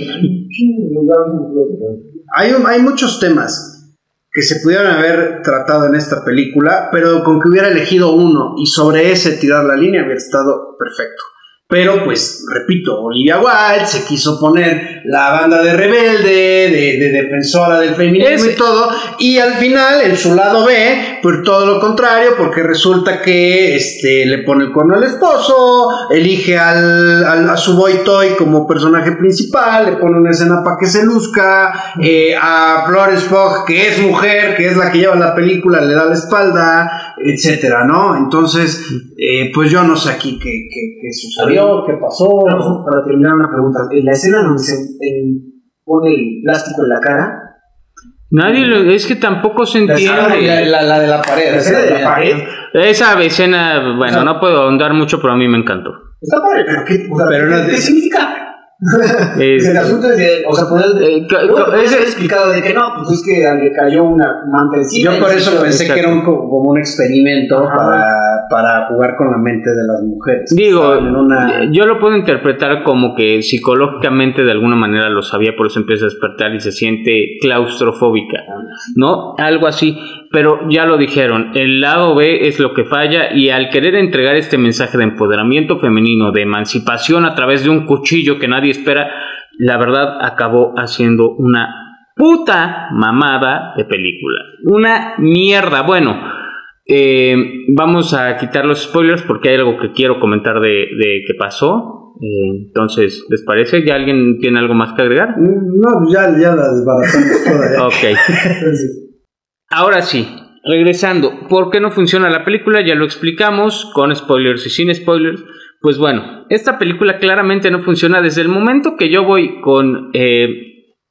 hay, hay muchos temas que se pudieran haber tratado en esta película, pero con que hubiera elegido uno y sobre ese tirar la línea hubiera estado perfecto. Pero pues, repito, Olivia Wilde se quiso poner la banda de rebelde, de, de defensora del feminismo y todo, y al final, en su lado B, pues todo lo contrario, porque resulta que este, le pone el cuerno al esposo, elige al, al- a su boy toy como personaje principal, le pone una escena para que se luzca, eh, a Florence Pugh, que es mujer, que es la que lleva la película, le da la espalda, etcétera, ¿no? Entonces, eh, pues yo no sé aquí qué, qué, qué sucedió, qué pasó. Vamos, para terminar una pregunta. En la escena donde se en- pone el plástico en la cara, Nadie lo, es que tampoco se La, entiende. la- la de la pared. la escena de la pared, Esa escena, bueno, no puedo ahondar mucho, pero a mí me encantó. está padre, pero ¿qué, o sea, Pero ¿qué, no- qué significa? Es- el asunto es de, o sea, poder, Eh, ca- te puedes ese- haber explicado de que no, pues es que le cayó una manta encima. Yo por eso pensé que era un, co- como un experimento Ajá. para, para jugar con la mente de las mujeres. Digo, una... yo lo puedo interpretar como que psicológicamente de alguna manera lo sabía, por eso empieza a despertar y se siente claustrofóbica, ¿no? Algo así, pero ya lo dijeron, el lado B es lo que falla y al querer entregar este mensaje de empoderamiento femenino, de emancipación a través de un cuchillo que nadie espera, la verdad acabó haciendo una puta mamada de película. Una mierda. Bueno, eh, vamos a quitar los spoilers porque hay algo que quiero comentar de, de que pasó. Eh, entonces, ¿les parece? ¿Ya alguien tiene algo más que agregar? No, pues ya, ya la desbaratamos toda. ya. Ok. Ahora sí, regresando, ¿por qué no funciona la película? Ya lo explicamos, con spoilers y sin spoilers. Pues bueno, esta película claramente no funciona desde el momento que yo voy con eh,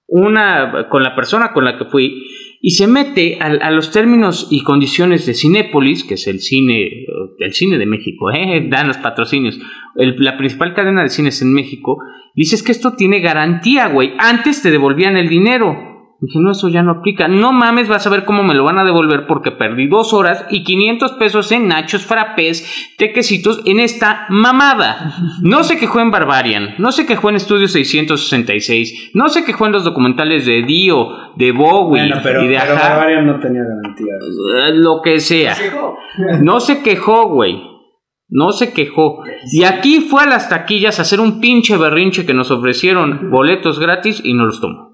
una, con la persona con la que fui y se mete a, a los términos y condiciones de Cinépolis, que es el cine, el cine de México, ¿eh? dan los patrocinios, la principal cadena de cines en México, dices que esto tiene garantía, güey. Antes te devolvían el dinero. Dije, no, eso ya no aplica. No mames, vas a ver cómo me lo van a devolver porque perdí dos horas y 500 pesos en nachos, frappés, tequecitos en esta mamada. No se quejó en Barbarian, no se quejó en Estudio 666, no se quejó en los documentales de Dio, de Bowie Bueno, pero, y de pero. Barbarian no tenía garantía. Eh, Lo que sea. No se quejó, güey. No se quejó. Y aquí fue a las taquillas a hacer un pinche berrinche que nos ofrecieron boletos gratis y no los tomó.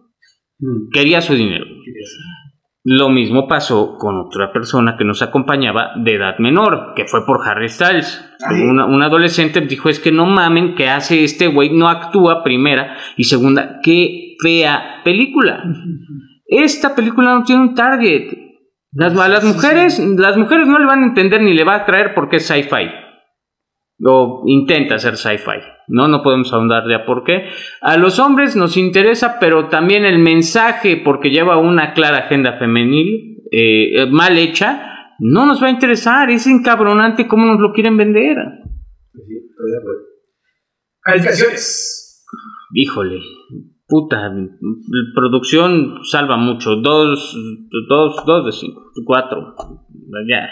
Mm. Quería su dinero. Lo mismo pasó con otra persona que nos acompañaba de edad menor, que fue por Harry Styles. Una- un adolescente dijo, es que no mamen, que hace este güey? No actúa, primera. Y segunda, qué fea película. Esta película no tiene un target. Las, a las mujeres, las mujeres no le van a entender ni le va a atraer porque es sci-fi. O intenta ser sci-fi. No, no podemos ahondar ya por qué. A los hombres nos interesa, pero también el mensaje, porque lleva una clara agenda femenil, eh, mal hecha, no nos va a interesar. Es encabronante cómo nos lo quieren vender. Calificaciones. Híjole, puta, producción salva mucho. Dos, dos, dos de cinco, cuatro. Ya,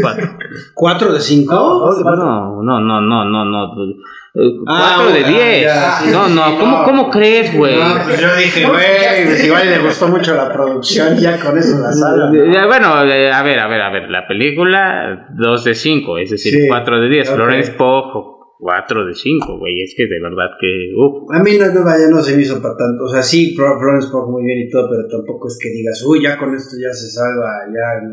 cuatro. ¿Cuatro de cinco? No, no, no, no, no, no. Eh, Ah, Cuatro de ah, diez. sí, no, no, sí, ¿cómo, no. ¿cómo crees, güey? No, pues yo dije, güey, pues igual le gustó mucho la producción, ya con eso la salva. ¿no? Eh, Bueno, eh, a ver, a ver, a ver. La película, 2 de 5, es decir, Sí, 4 de 10. ok. Florence Pugh, 4 de 5, güey. Es que de verdad que. uf. A mí no, no, vaya, no se me hizo para tanto. O sea, sí, Flo- Florence Pugh muy bien y todo, pero tampoco es que digas, uy, ya con esto ya se salva, ya.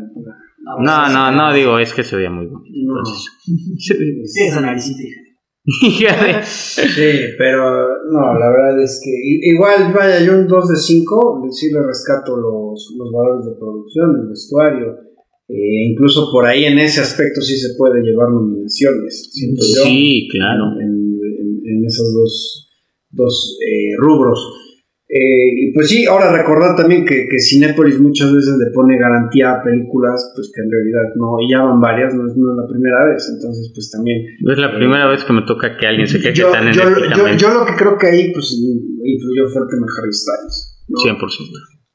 No, no, no, digo, es que se veía muy bonito. No. Entonces, análisis, hija. hija de- Sí, pero no, la verdad es que igual, vaya, yo un 2 de 5, sí le rescato los, los valores de producción, el vestuario. Eh, incluso por ahí en ese aspecto sí se puede llevar nominaciones, siento yo. Sí, claro. En, en- en esos dos, dos eh, rubros. Eh, pues sí, ahora recordar también que, que Cinépolis muchas veces le pone garantía a películas, pues que en realidad no, y ya van varias, no es, no es la primera vez, entonces pues también Es la primera vez que me toca que alguien se queje yo, tan yo, yo, enérgicamente. yo lo que creo que ahí pues influyó fuertemente Harry Styles. ¿no? 100%.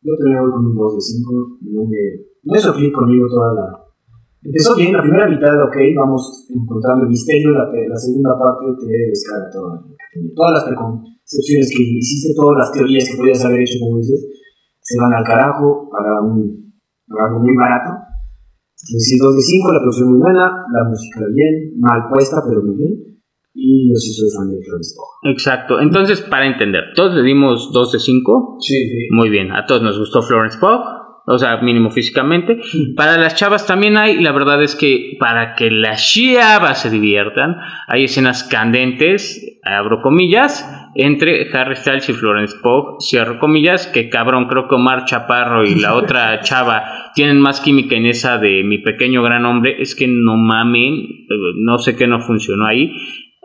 Yo con un 2 de 5. No me, no hizo clic conmigo toda la. Empezó bien, la primera mitad, ok, vamos encontrando el misterio. La, la segunda parte te descarga toda, todas las preconcepciones que hiciste, todas las teorías que podías haber hecho, como dices, se van al carajo para, un, para algo muy barato. Entonces, sí, 2 de 5, la producción muy buena, la música bien, mal puesta, pero muy bien. Y yo sí soy fan de Florence Pugh. Exacto. Entonces, para entender, todos le dimos 2 de 5. Sí, sí. Muy bien, a todos nos gustó Florence Pugh, o sea, mínimo físicamente. Para las chavas también hay, la verdad es que para que las chavas se diviertan, hay escenas candentes, abro comillas, entre Harry Styles y Florence Pugh, cierro comillas, que cabrón, creo que Omar Chaparro y la otra chava tienen más química en esa de mi pequeño gran hombre, es que no mamen, no sé qué no funcionó ahí.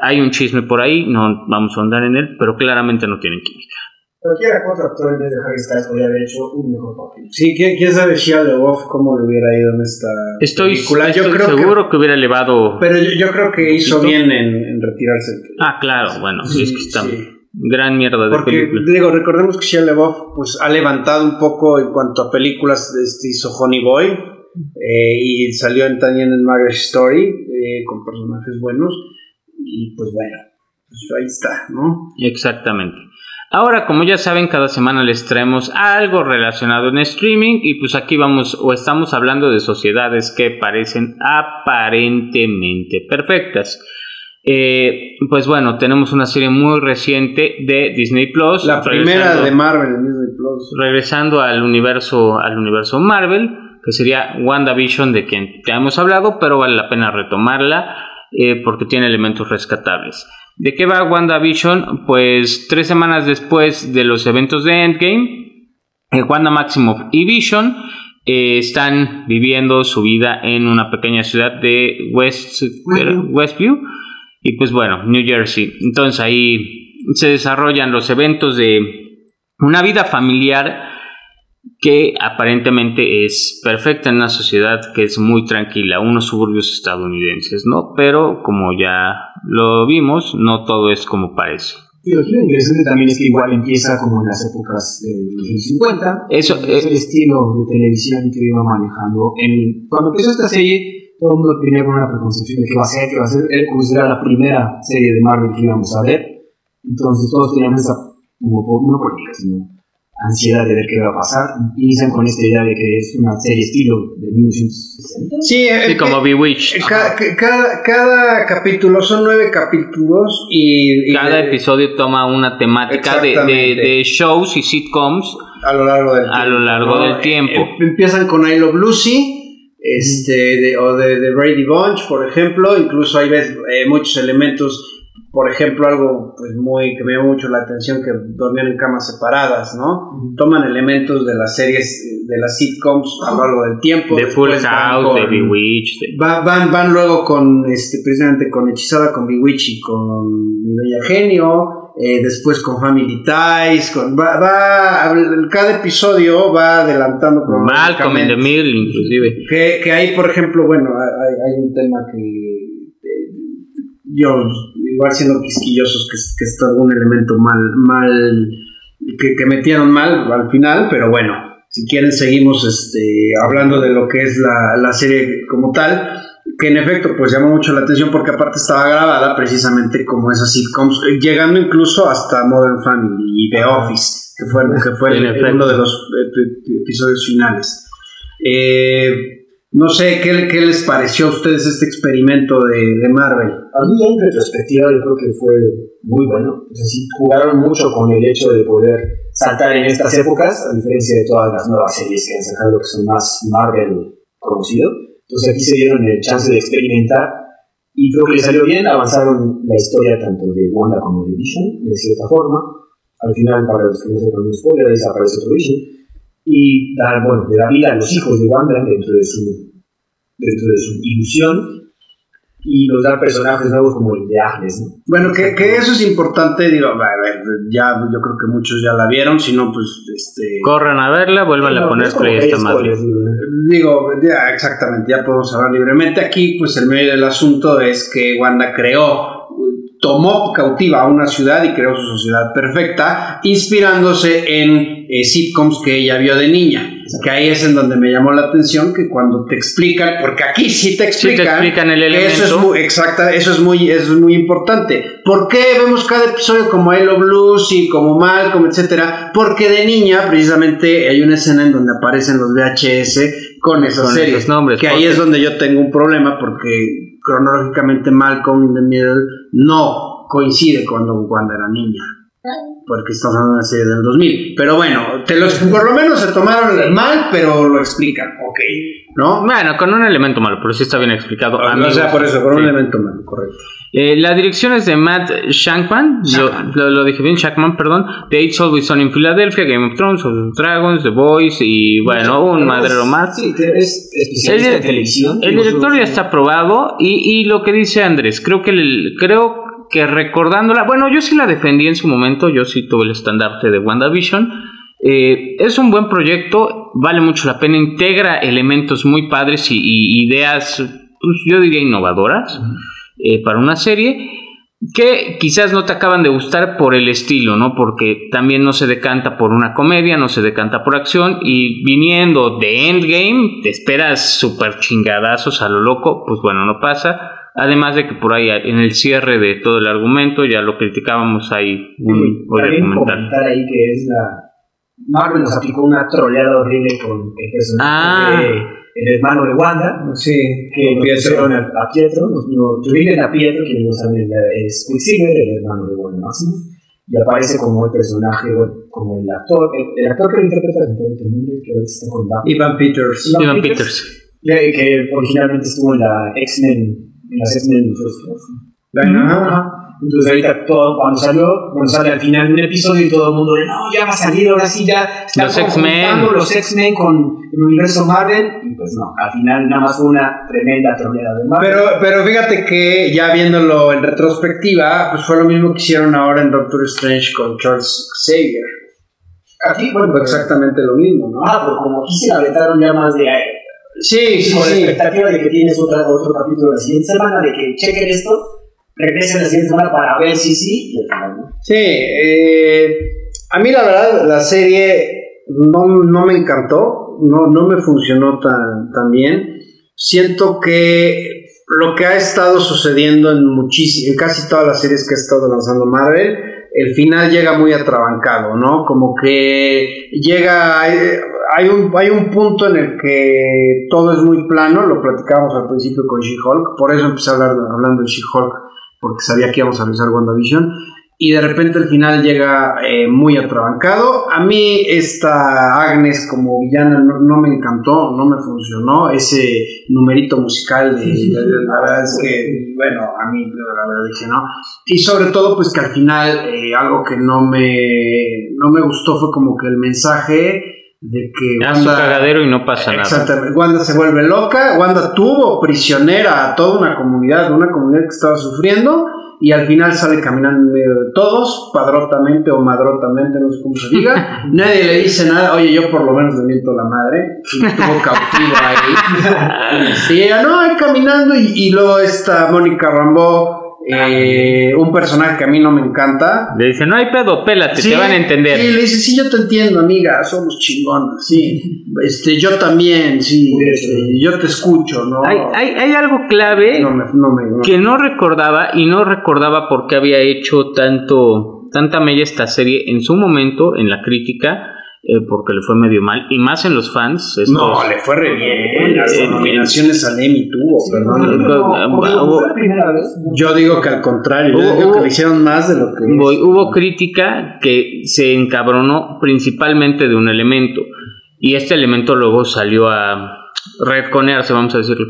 Hay un chisme por ahí, no vamos a andar en él, pero claramente no tienen química. Cualquiera otro actor en vez de Harry Styles podría haber hecho un mejor papel. Sí, ¿quién, quién sabe Shia LaBeouf cómo le hubiera ido en esta Estoy, película? Yo estoy creo seguro que, hubiera elevado. pero yo, yo creo que hizo bien en, en retirarse. Ah, claro, bueno, sí, es que está Sí. gran mierda de Porque, película. digo, recordemos que Shia LaBeouf pues, ha levantado un poco en cuanto a películas, este, hizo Honey Boy, eh, y salió en, también en Marriage Story eh, con personajes buenos y pues bueno, pues ahí está, ¿no? Exactamente. Ahora, como ya saben, cada semana les traemos algo relacionado en streaming y pues aquí vamos o estamos hablando de sociedades que parecen aparentemente perfectas. Eh, pues bueno, tenemos una serie muy reciente de Disney Plus. La primera de Marvel en Disney Plus. Regresando al universo, al universo Marvel, que sería WandaVision, de quien ya hemos hablado, pero vale la pena retomarla eh, porque tiene elementos rescatables. ¿De qué va WandaVision? Pues tres semanas después de los eventos de Endgame, eh, Wanda Maximoff y Vision eh, están viviendo su vida en una pequeña ciudad de West, Westview y pues bueno, New Jersey. Entonces ahí se desarrollan los eventos de una vida familiar que aparentemente es perfecta en una sociedad que es muy tranquila, unos suburbios estadounidenses, ¿no? Pero como ya lo vimos, no todo es como parece. Y lo interesante también es que igual empieza como en las épocas de los 50. Eso es el estilo de televisión que iba manejando. Cuando empezó esta serie, todo el mundo tenía una preconcepción de qué va a ser, qué va a ser. Él consideraba la primera serie de Marvel que íbamos a ver. Entonces todos teníamos esa, como, no política, sino ansiedad de ver qué va a pasar. Inician con esta idea de que es una serie estilo de 1960. Sí, sí como Bewitched. Cada, cada, cada, capítulo, son nueve capítulos y... y cada de, episodio toma una temática de, de, de, shows y sitcoms a lo largo del a tiempo. Lo largo ¿no? del tiempo. Eh, empiezan con I Love Lucy. Este, de, o de, de Brady Bunch, por ejemplo, incluso hay ves, eh, muchos elementos por ejemplo, algo pues muy que me llamó mucho la atención que dormían en camas separadas, ¿no? Uh -huh. Toman elementos de las series de las sitcoms a lo largo del tiempo. De Full House, de Bewitched. De... Va, van, van luego con este precisamente con Hechizada, con Bewitched y con Mi Bella Genio. Eh, después con Family Ties, con, va, va, cada episodio va adelantando Malcolm in the Middle, inclusive. Que, que ahí, por ejemplo, bueno, hay, hay un tema que yo, igual siendo quisquillosos, que, que está algún elemento mal, mal que, que, metieron mal al final, pero bueno, si quieren seguimos este, hablando de lo que es la, la serie como tal, que en efecto pues llamó mucho la atención porque aparte estaba grabada precisamente como esas sitcoms, llegando incluso hasta Modern Family y The Office, que fue, que fue el, uno de los episodios finales. Eh, no sé, ¿qué, ¿qué, les pareció a ustedes este experimento de, de, Marvel? A mí en retrospectiva yo creo que fue muy bueno. O sea, sí, jugaron mucho con el hecho de poder saltar en estas épocas, a diferencia de todas las nuevas series que han sacado que son más Marvel conocido. Entonces aquí se dieron el chance de experimentar y creo que les salió bien. Avanzaron la historia tanto de Wanda como de Vision, de cierta forma. Al final, para los que no sepan spoiler, ahí aparece otro Vision y dar, bueno, le da vida a los hijos de Wanda dentro de su, dentro de su ilusión y nos da personajes nuevos como el de Agnes. ¿no? Bueno, que, que, eso es importante, digo, a ver, ya yo creo que muchos ya la vieron, si no, pues este... Corran a verla, vuelvan no, a poner play esta madre. Digo, ya, exactamente, ya podemos hablar libremente. Aquí, pues el medio del asunto es que Wanda creó tomó cautiva a una ciudad y creó su sociedad perfecta, inspirándose en eh, sitcoms que ella vio de niña. Que ahí es en donde me llamó la atención que cuando te explican, porque aquí sí te explican, sí te explican el elemento. Eso es muy, exacta, eso es muy, eso es muy importante. ¿Por qué vemos cada episodio como I Love Lucy, como Malcolm, etcétera? Porque de niña, precisamente, hay una escena en donde aparecen los VHS con esas con series. Nombres, que ahí es donde yo tengo un problema porque cronológicamente Malcolm in the Middle no coincide cuando Wanda era niña. Porque estamos hablando de una serie del 2000. Pero bueno, te lo, por lo menos se tomaron mal, pero lo explican. Ok, ¿no? Bueno, con un elemento malo, pero sí está bien explicado. O, no sea por eso, con sí. un elemento malo, correcto. Eh, la dirección es de Matt Shankman, Shankman. Lo, lo, dije bien, Shankman, perdón. The It's Always Sun in Philadelphia, Game of Thrones, of Dragons, The Boys y bueno, un madrero más. Sí, es especialista en televisión. El director ya está aprobado y, y lo que dice Andrés, creo que el, creo que recordándola, bueno, yo sí la defendí en su momento, yo sí tuve el estandarte de WandaVision. Eh, es un buen proyecto, vale mucho la pena, integra elementos muy padres y, y ideas, pues, yo diría innovadoras uh -huh. eh, para una serie. que quizás no te acaban de gustar por el estilo, ¿no? Porque también no se decanta por una comedia, no se decanta por acción y viniendo de Endgame, te esperas súper chingadazos a lo loco, pues bueno, no pasa. Además de que por ahí en el cierre de todo el argumento, ya lo criticábamos ahí un comentar ahí que es la Marvel nos aplicó una troleada horrible con el personaje ah. el hermano de Wanda, sí, que nos pusieron a, Pietro, nos, nos a Pietro, que no saben es Quicksilver, el hermano de Wanda Máximo, y aparece como el personaje, como el actor, el, actor que lo interpreta, el nombre, que ahorita está con Ivan Peters. Ivan Peters. Que, originalmente estuvo en la X-Men, en las X-Men Class. Entonces ahorita todo, cuando salió, cuando sale al final de un episodio y todo el mundo, no, ya va a salir, ahora sí ya están los X-Men los X-Men con el universo Marvel, y pues no, al final nada más fue una tremenda troleada de Marvel. Pero, pero fíjate que ya viéndolo en retrospectiva, pues fue lo mismo que hicieron ahora en Doctor Strange con Charles Xavier. Aquí, bueno, fue exactamente lo mismo, ¿no? Ah, pero como aquí se aventaron ya más de... Sí, sí, con la expectativa de que tienes otra, otro capítulo la siguiente semana, de que chequen esto regresen la siguiente semana para ver si sí. Sí, eh, a mí la verdad la serie no, no me encantó, no, no me funcionó tan, tan bien. Siento que lo que ha estado sucediendo en, en casi todas las series que ha estado lanzando Marvel, el final llega muy atrabancado, ¿no? Como que llega, hay un, hay un punto en el que todo es muy plano, lo platicábamos al principio con She-Hulk, por eso empecé a hablar hablando de She-Hulk porque sabía que íbamos a revisar WandaVision. Y de repente el final llega eh, muy atrabancado. A mí esta Agnes como villana no, me encantó, no me funcionó. Ese numerito musical, de, la verdad es que, bueno, a mí la verdad dije no. Y sobre todo pues que al final eh, algo que no me, no me gustó fue como que el mensaje de que Wanda, cagadero y no pasa nada. Exactamente, Wanda se vuelve loca, Wanda tuvo prisionera a toda una comunidad, una comunidad que estaba sufriendo y al final sale caminando en medio de todos, padrotamente o madrotamente, no sé cómo se diga. Nadie le dice nada, oye, yo por lo menos le miento la madre, y estuvo cautivo ahí. y ella, no, ahí caminando, y, y luego esta Mónica Rambeau eh, un personaje que a mí no me encanta. Le dice, no hay pedo, pélate, te van a entender. Sí, le dice, sí, yo te entiendo, amiga, somos chingonas, sí. Este, yo también, sí, este, yo te escucho, ¿no? Hay, hay, hay algo clave que no recordaba y no recordaba por qué había hecho tanto, tanta mella esta serie en su momento, en la crítica eh, porque le fue medio mal, y más en los fans. no, le fue re bien. Las nominaciones al Emmy tuvo, perdón. Yo digo que al contrario, yo digo que le hicieron más de lo que. Hubo crítica que se encabronó principalmente de un elemento, y este elemento luego salió a redconearse, vamos a decirlo.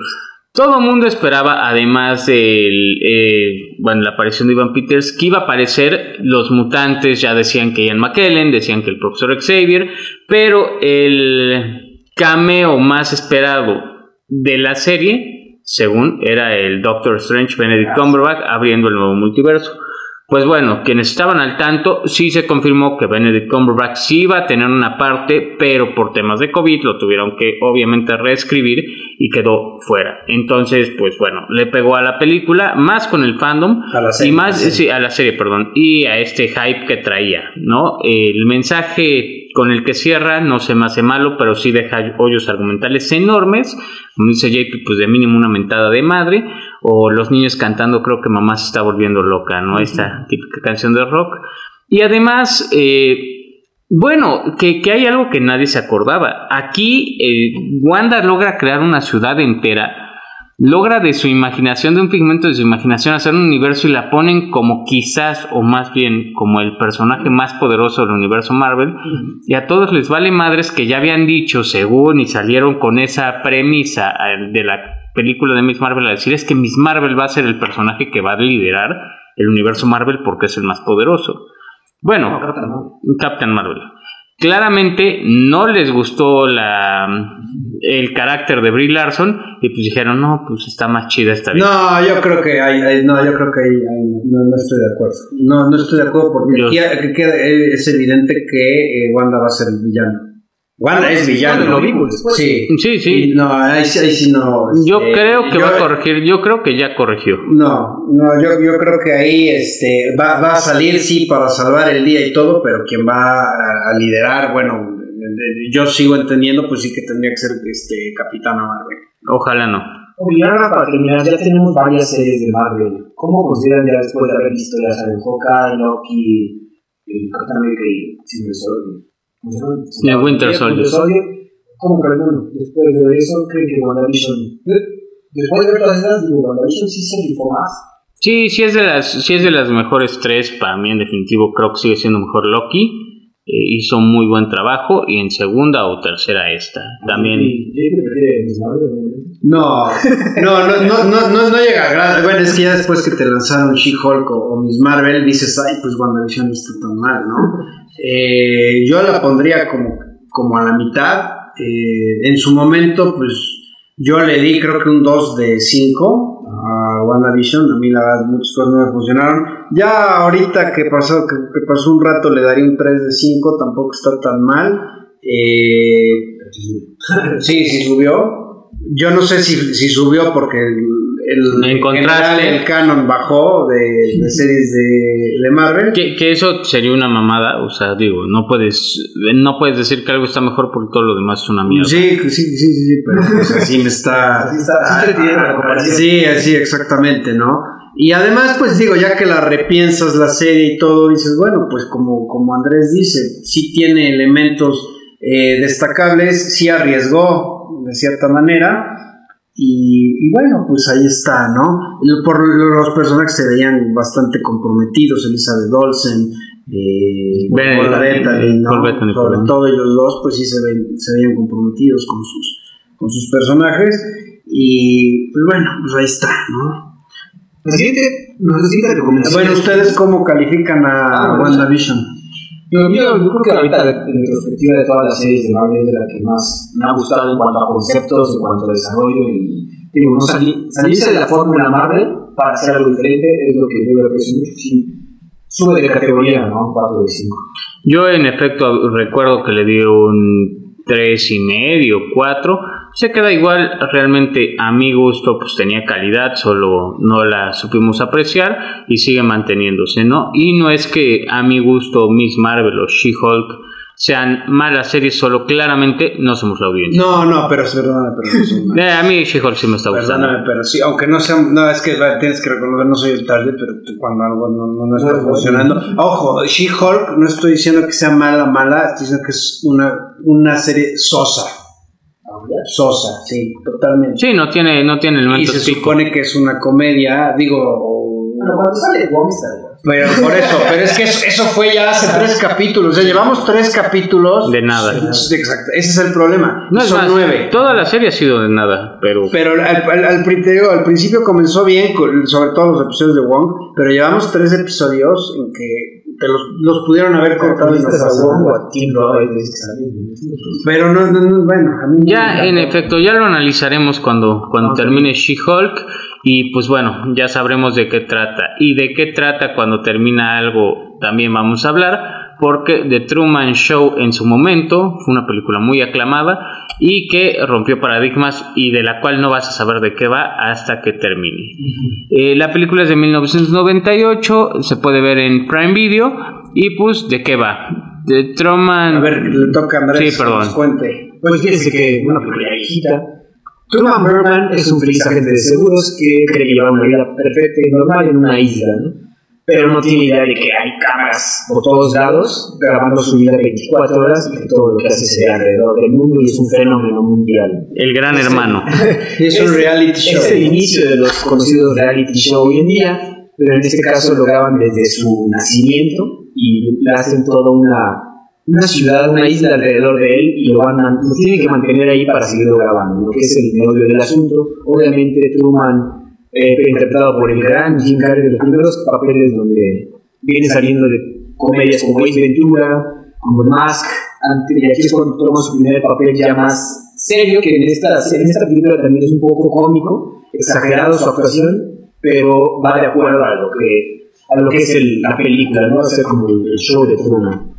Todo el mundo esperaba, además de eh, bueno, la aparición de Ivan Peters, que iba a aparecer los mutantes, ya decían que Ian McKellen, decían que el profesor Xavier, pero el cameo más esperado de la serie, según era el Doctor Strange Benedict Cumberbatch abriendo el nuevo multiverso. Pues bueno, quienes estaban al tanto, sí se confirmó que Benedict Cumberbatch sí iba a tener una parte, pero por temas de COVID lo tuvieron que obviamente reescribir y quedó fuera. Entonces, pues bueno, le pegó a la película, más con el fandom, a la serie, y más, sí, a la serie, perdón, y a este hype que traía, ¿no? El mensaje con el que cierra no se me hace malo, pero sí deja hoyos argumentales enormes, como dice JP, pues de mínimo una mentada de madre o los niños cantando creo que mamá se está volviendo loca, ¿no? Esta típica canción de rock. Y además, eh, bueno, que, hay algo que nadie se acordaba. Aquí eh, Wanda logra crear una ciudad entera, logra de su imaginación, de un pigmento de su imaginación, hacer un universo y la ponen como quizás, o más bien como el personaje más poderoso del universo Marvel. Y a todos les vale madres que ya habían dicho, según, y salieron con esa premisa eh, de la película de Miss Marvel a decir es que Miss Marvel va a ser el personaje que va a liderar el universo Marvel porque es el más poderoso. Bueno, Captain Marvel. Claramente no les gustó la, el carácter de Brie Larson y pues dijeron, no, pues está más chida esta vida. No, yo creo que hay, no, yo creo que no, estoy de acuerdo. No, no estoy de acuerdo porque es evidente que eh, Wanda va a ser el villano. Wanda es villano. Lo vimos después. Sí. Sí, sí. No, ahí, sí- ahí sí no. Yo este, creo que yo- va a corregir, yo creo que ya corrigió. No, no, yo, yo creo que ahí este, va, va a salir, sí, para salvar el día y todo, pero quien va a, a liderar, bueno, yo sigo entendiendo, pues sí que tendría que ser este Capitana Marvel. Ojalá no. Y ahora para terminar, ya tenemos varias series de Marvel. ¿Cómo consideran ya después de haber visto ya saben Hawkeye, Loki, el Capitán América y Silver Soldier? El Winter Soldier. ¿Cómo que bueno, después de eso creen que WandaVision... Después de ver todas esas, digo, WandaVision sí se rifó más. Sí, sí es de las, sí es de las mejores tres, para mí en definitivo creo que sigue siendo mejor Loki. Eh, hizo muy buen trabajo y en segunda o tercera esta. También. No, no, no, no, no, no, no llega a grado. Bueno, es que ya después que te lanzaron She-Hulk o, o Miss Marvel, dices, ay, pues WandaVision no está tan mal, ¿no? Eh, yo la pondría como, como a la mitad. Eh, en su momento, pues yo le di creo que un 2 de 5 a WandaVision. A mí la verdad muchas cosas no me funcionaron. Ya ahorita que pasó, que, que pasó un rato le daría un 3 de 5, tampoco está tan mal. Eh, sí, sí subió. Yo no sé si, si subió porque el, el, En contraste. general el canon bajó de, de series de, de Marvel. que, que eso sería una mamada, o sea, digo, no puedes no puedes decir que algo está mejor porque todo lo demás es una mierda. Sí, sí, sí, sí, sí, pero pues así me está... Así está, así comparación. Sí, así exactamente, ¿no? Y además, pues digo, ya que la repiensas la serie y todo, dices, bueno, pues como, como Andrés dice, sí tiene elementos eh, destacables, sí arriesgó de cierta manera, y, y bueno, pues ahí está, ¿no? Por los personajes se veían bastante comprometidos, Elizabeth Olsen, eh. Paul Bettany, sobre perdón. todo ellos dos, pues sí se, ven, se veían comprometidos con sus, con sus personajes, y pues bueno, pues ahí está, ¿no? La siguiente, recomendación. Bueno, ¿ustedes cómo califican a Ah, bueno. WandaVision? Yo, yo, yo creo que ahorita, en retrospectiva de todas las series de Marvel, es de la que más me ha gustado en cuanto a conceptos, en cuanto a desarrollo y. Digo, no sali- salirse de la fórmula Marvel para hacer algo diferente es lo que yo aprecio mucho. Sí, sube de categoría, ¿no? 4 de 5. Yo en efecto recuerdo que le di un tres y medio, cuatro. Se queda igual, realmente a mi gusto pues tenía calidad, solo no la supimos apreciar y sigue manteniéndose, ¿no? Y no es que a mi gusto Miss Marvel o She-Hulk sean malas series, solo claramente no somos la audiencia. No, no, pero perdóname, pero no son malos. Eh, a mí She-Hulk sí me está gustando. Perdóname, pero sí, aunque no sea, no, es que tienes que reconocer, no soy el target, pero cuando algo no, no, no está No, no, funcionando. Ojo, She-Hulk, no estoy diciendo que sea mala, mala, estoy diciendo que es una, una serie sosa. Sosa, sí, totalmente. Sí, no tiene, no tiene y elementos se pico. supone que es una comedia, digo, Bueno, cuando sale Wong está igual. Pero por eso, pero es que eso, eso fue ya hace tres capítulos. O sea, llevamos tres capítulos. De nada. Exacto, ese es el problema. No es Son más, nueve. Toda la serie ha sido de nada, pero Pero al, al- al digo, principio comenzó bien, sobre todo los episodios de Wong, pero llevamos tres episodios en que te los, los pudieron haber cortado. Pero no, no, no, bueno, a mí Ya, en efecto, ya lo analizaremos cuando, cuando termine She-Hulk y pues bueno, ya sabremos de qué trata. Y de qué trata cuando termina algo también vamos a hablar, porque The Truman Show en su momento fue una película muy aclamada y que rompió paradigmas y de la cual no vas a saber de qué va hasta que termine. Eh, la película es de 1998, se puede ver en Prime Video y pues de qué va. The Truman... A ver, le toca a Andrés Sí, perdón. nos cuente. Pues fíjense que una película ya viejita. Truman Berman es un feliz agente de seguros que cree que lleva una vida perfecta y normal en una isla, ¿no? Pero no tiene idea de que hay cámaras por todos lados grabando su vida 24 horas y que todo lo que hace se alrededor del mundo y es un fenómeno mundial. El gran hermano. Es un reality show. Es el inicio de los conocidos reality show hoy en día, pero en este caso lo graban desde su nacimiento y le hacen toda una, una ciudad, una isla alrededor de él y lo, van a- lo tienen que mantener ahí para seguirlo grabando, lo que es el meollo del asunto. Obviamente Truman, eh, interpretado por el gran Jim Carrey de los primeros papeles donde viene saliendo de comedias como Ace Ventura, como The Mask, y aquí es cuando toma su primer papel ya más serio, que en esta, en esta película también es un poco cómico, exagerado su actuación, pero va de acuerdo a lo que, a lo que es el- la película, ¿no? A ser como el, el show de Truman.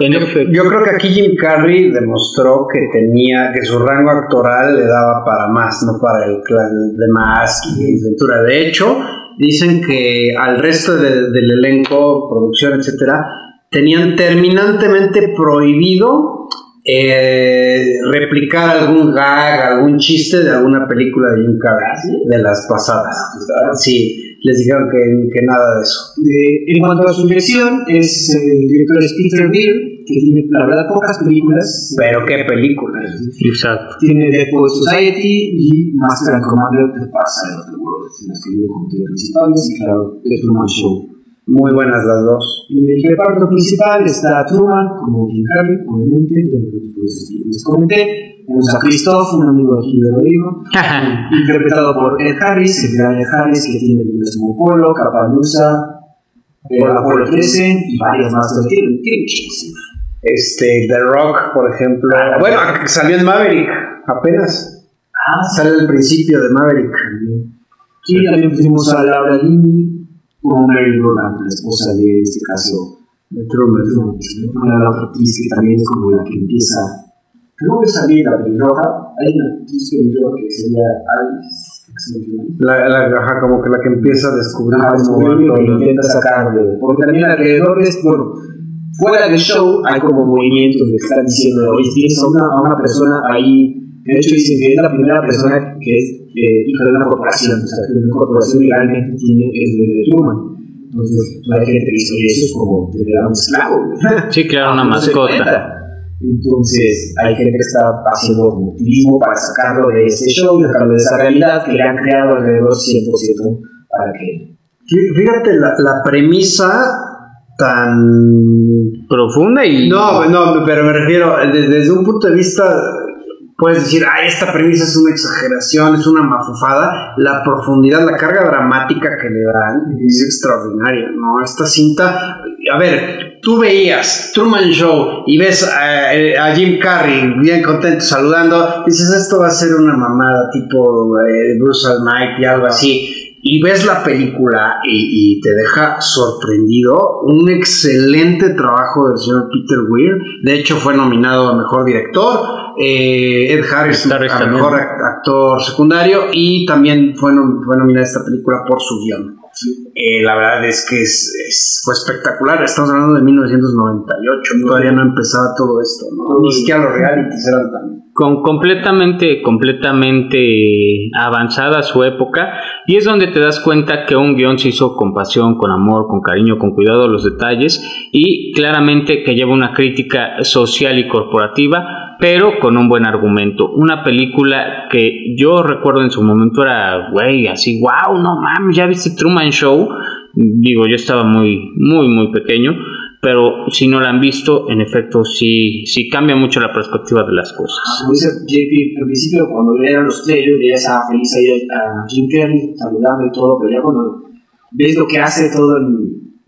Yo, creo que aquí Jim Carrey demostró que tenía, que su rango actoral le daba para más, no para el clan de más y Ventura. De hecho, dicen que al resto del elenco, producción, etcétera, tenían terminantemente prohibido eh, replicar algún gag, algún chiste de alguna película de Jim Carrey, de las pasadas. Sí, les dijeron que, nada de eso. en cuanto a su dirección, es el director es Peter Beer, que tiene, la verdad, pocas películas. Pero qué películas. Exacto. Tiene The Post Society y Master and Commander of the Side of the World, las que vive como principales, y claro, The Truman Show. Muy buenas las dos. En el reparto principal está Truman, como Jim Carrey, obviamente, ya les comenté. Tenemos a Christoph, un amigo aquí de Rodrigo, interpretado por Ed Harris, el gran Ed Harris, que tiene películas como Polo, Capalusa, eh, Apolo 13 y varias más. Tiene, tiene Este, The Rock, por ejemplo. Ah, bueno, salió en Maverick, apenas. Ah, sale al principio de Maverick. Sí, también pusimos a Laura Linney Roland, la esposa de, este caso, Truman. Una la otra actriz que también es como la que empieza Creo que salí la pelirroja. Hay una actriz pelirroja que sería Alice. La, la, como que la que empieza a descubrir ah, como que intenta sacar de. Porque también alrededor de esto, bueno, fuera del show hay como movimientos que están diciendo, oye, tienes a una, a una persona ahí. De hecho, dicen que es la primera persona que es eh, hija de una corporación, o sea, que una corporación legalmente tiene el de Truman. Entonces, hay gente que dice, oye, eso es como tener a un esclavo. Sí, claro, una mascota. Entonces, hay gente que está haciendo activismo para sacarlo de ese show, sacarlo de esa realidad que le han creado alrededor 100% para que. Fíjate la, la premisa tan profunda y. No, no, pero me refiero desde un punto de vista puedes decir, ay, esta premisa es una exageración, es una mafufada. La profundidad, la carga dramática que le dan es extraordinaria, ¿no? Esta cinta, a ver, tú veías Truman Show y ves a, Jim Carrey bien contento saludando, dices, esto va a ser una mamada tipo eh, Bruce Almighty y algo así. Y ves la película y, y, te deja sorprendido. Un excelente trabajo del señor Peter Weir. De hecho, fue nominado a mejor director eh, Ed Harris, a mejor actor secundario, y también fue, fue nominada esta película por su guion. Eh, la verdad es que es, fue espectacular. Estamos hablando de 1998, todavía no empezaba todo esto, ni siquiera los realities eran tan. Con completamente, completamente avanzada su época, y es donde te das cuenta que un guion se hizo con pasión, con amor, con cariño, con cuidado a los detalles, y claramente que lleva una crítica social y corporativa pero con un buen argumento. Una película que yo recuerdo en su momento era, güey, así, wow, no mames, ya viste Truman Show. Digo, yo estaba muy, muy, muy pequeño, pero si no la han visto, en efecto, sí, sí cambia mucho la perspectiva de las cosas. Como dice JP, al principio, cuando veían los trailers, veías a feliz ahí a Jim Carrey saludando y todo, pero ya cuando ves lo que hace todo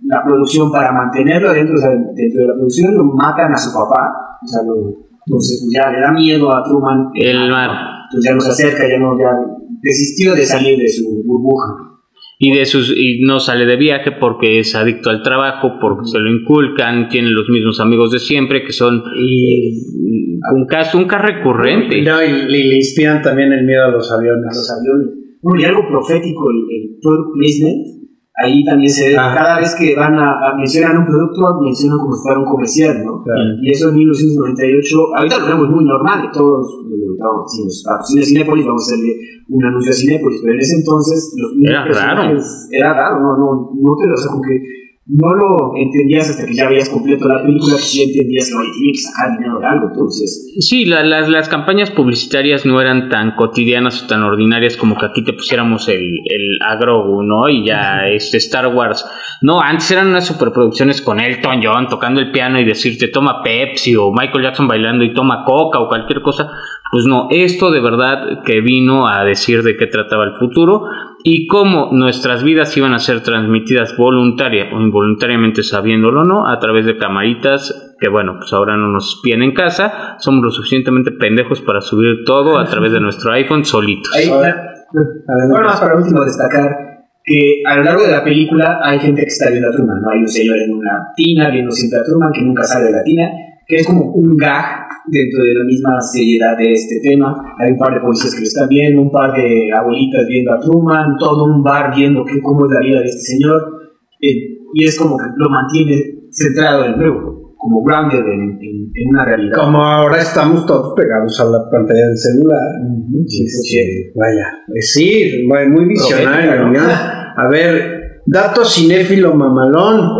la producción para mantenerlo dentro, dentro de la producción, lo matan a su papá, o sea, lo entonces pues, ya le da miedo a Truman. El mar. Entonces ya no se acerca, ya no, ya desistió de salir de su burbuja. Y, de sus, y no sale de viaje porque es adicto al trabajo, porque se lo inculcan, tiene los mismos amigos de siempre que son y, un caso, un caso recurrente. No, y le, inspiran también el miedo a los aviones. A los aviones. Bueno, y algo profético, el, el product placement, ahí también se ve, cada vez que van a, mencionar un producto, mencionan como si fuera un comercial, ¿no? Y eso en 1998, ahorita lo vemos muy normal, todos, si nos patrocina Cinepolis, vamos a hacerle un anuncio a Cinepolis, pero en ese entonces los era raro. Era raro, no, no, no te lo, o sea, como que no lo entendías hasta que ya habías completo la película, que sí entendías que tiene que sacar dinero de algo, entonces... Sí, las, las campañas publicitarias no eran tan cotidianas o tan ordinarias como que aquí te pusiéramos el, el Agrogu, ¿no? Y ya este Star Wars. No, antes eran unas superproducciones con Elton John tocando el piano y decirte toma Pepsi o Michael Jackson bailando y toma Coca o cualquier cosa. Pues no, esto de verdad que vino a decir de qué trataba el futuro y cómo nuestras vidas iban a ser transmitidas voluntaria o involuntariamente sabiéndolo o no a través de camaritas que bueno, pues ahora no nos espían en casa, somos lo suficientemente pendejos para subir todo a través de nuestro iPhone solitos. bueno, más para último destacar que a lo largo de la película hay gente que está viendo a Truman, ¿no? Hay un señor en una tina viendo siempre a Truman que nunca sale de la tina, que es como un gag dentro de la misma seriedad de este tema. Hay un par de policías que lo están viendo, un par de abuelitas viendo a Truman, todo un bar viendo que, cómo es la vida de este señor. Eh, y es como que lo mantiene centrado en el como grounded en, en, una realidad. Como ahora estamos todos pegados a la pantalla del celular. sí, sí, vaya, sí, muy visionario. A ver, dato cinéfilo mamalón.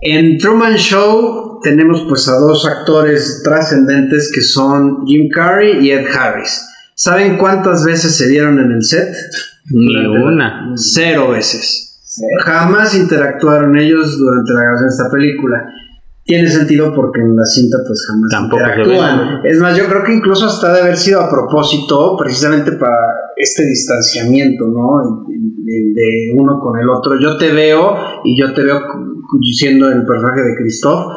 En Truman Show tenemos pues a dos actores trascendentes que son Jim Carrey y Ed Harris. ¿Saben cuántas veces se vieron en el set? Ni una. Cero veces. Jamás interactuaron ellos durante la grabación de esta película. Tiene sentido porque en la cinta pues jamás Tampoco interactúan. Es más, yo creo que incluso hasta de haber sido a propósito, precisamente para este distanciamiento, ¿no? De, uno con el otro. Yo te veo y yo te veo siendo el personaje de Christoph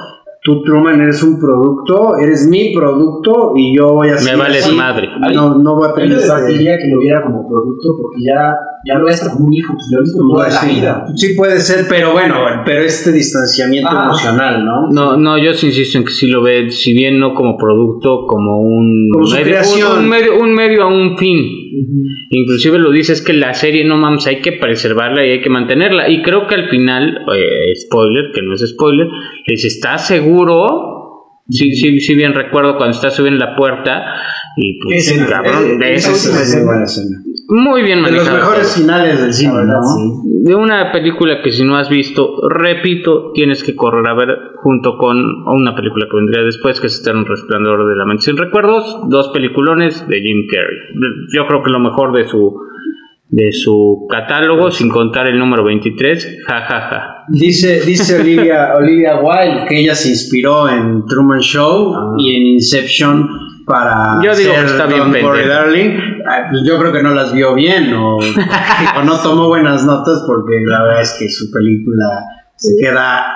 tú Truman eres un producto, eres mi producto y yo voy a ser. Me vales madre. No, no voy a tener. Yo que lo viera como producto porque ya, ya lo es como un hijo, pues lo he visto toda la vida. Sí puede ser, pero bueno, pero este distanciamiento ah. emocional, ¿no? No, no, yo sí insisto en que sí lo ve, si bien no como producto, como un. Como medio, creación. Un, medio, un medio a un fin. Inclusive lo dice es que la serie no mames hay que preservarla y hay que mantenerla y creo que al final eh, spoiler que no es spoiler les está seguro Sí, sí, sí, bien recuerdo cuando está subiendo la puerta y pues cabrón, de eso muy bien manejado. De los mejores finales del cine, ¿no? De una película que si no has visto, repito, tienes que correr a ver junto con una película que vendría después, que es Estar un resplandor de la mente sin recuerdos, dos peliculones de Jim Carrey. Yo creo que lo mejor de su de su catálogo, sin contar el número 23, jajaja. Dice, dice Olivia, Olivia Wilde que ella se inspiró en Truman Show ah. y en Inception para yo digo que está bien Darling, pues yo creo que no las vio bien o, no tomó buenas notas porque la verdad es que su película se queda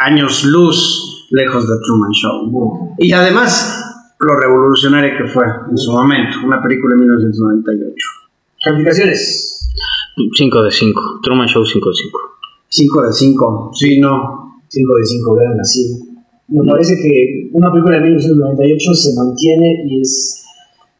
años luz lejos de Truman Show. Y además lo revolucionario que fue en su momento, una película de 1998. Calificaciones. 5 de 5. Truman Show 5 de 5. 5 de 5. Sí, no. 5 de 5, vean así. Me parece que una película de 1998 se mantiene y es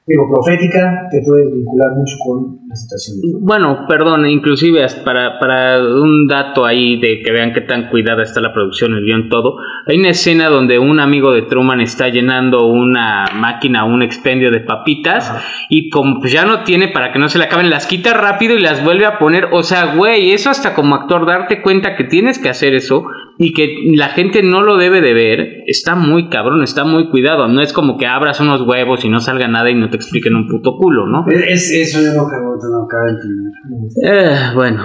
digo, profética, te puedes vincular mucho con la situación. Bueno, perdón, inclusive para, para un dato ahí de que vean qué tan cuidada está la producción, el guion, todo, hay una escena donde un amigo de Truman está llenando una máquina, un expendio de papitas, y como pues ya no tiene para que no se le acaben, las quita rápido y las vuelve a poner, o sea, güey, eso hasta como actor darte cuenta que tienes que hacer eso, y que la gente no lo debe de ver, está muy cabrón, está muy cuidado. No es como que abras unos huevos y no salga nada y no te expliquen un puto culo, ¿no? Es, eso es lo que no acabo de entender. Eh, bueno,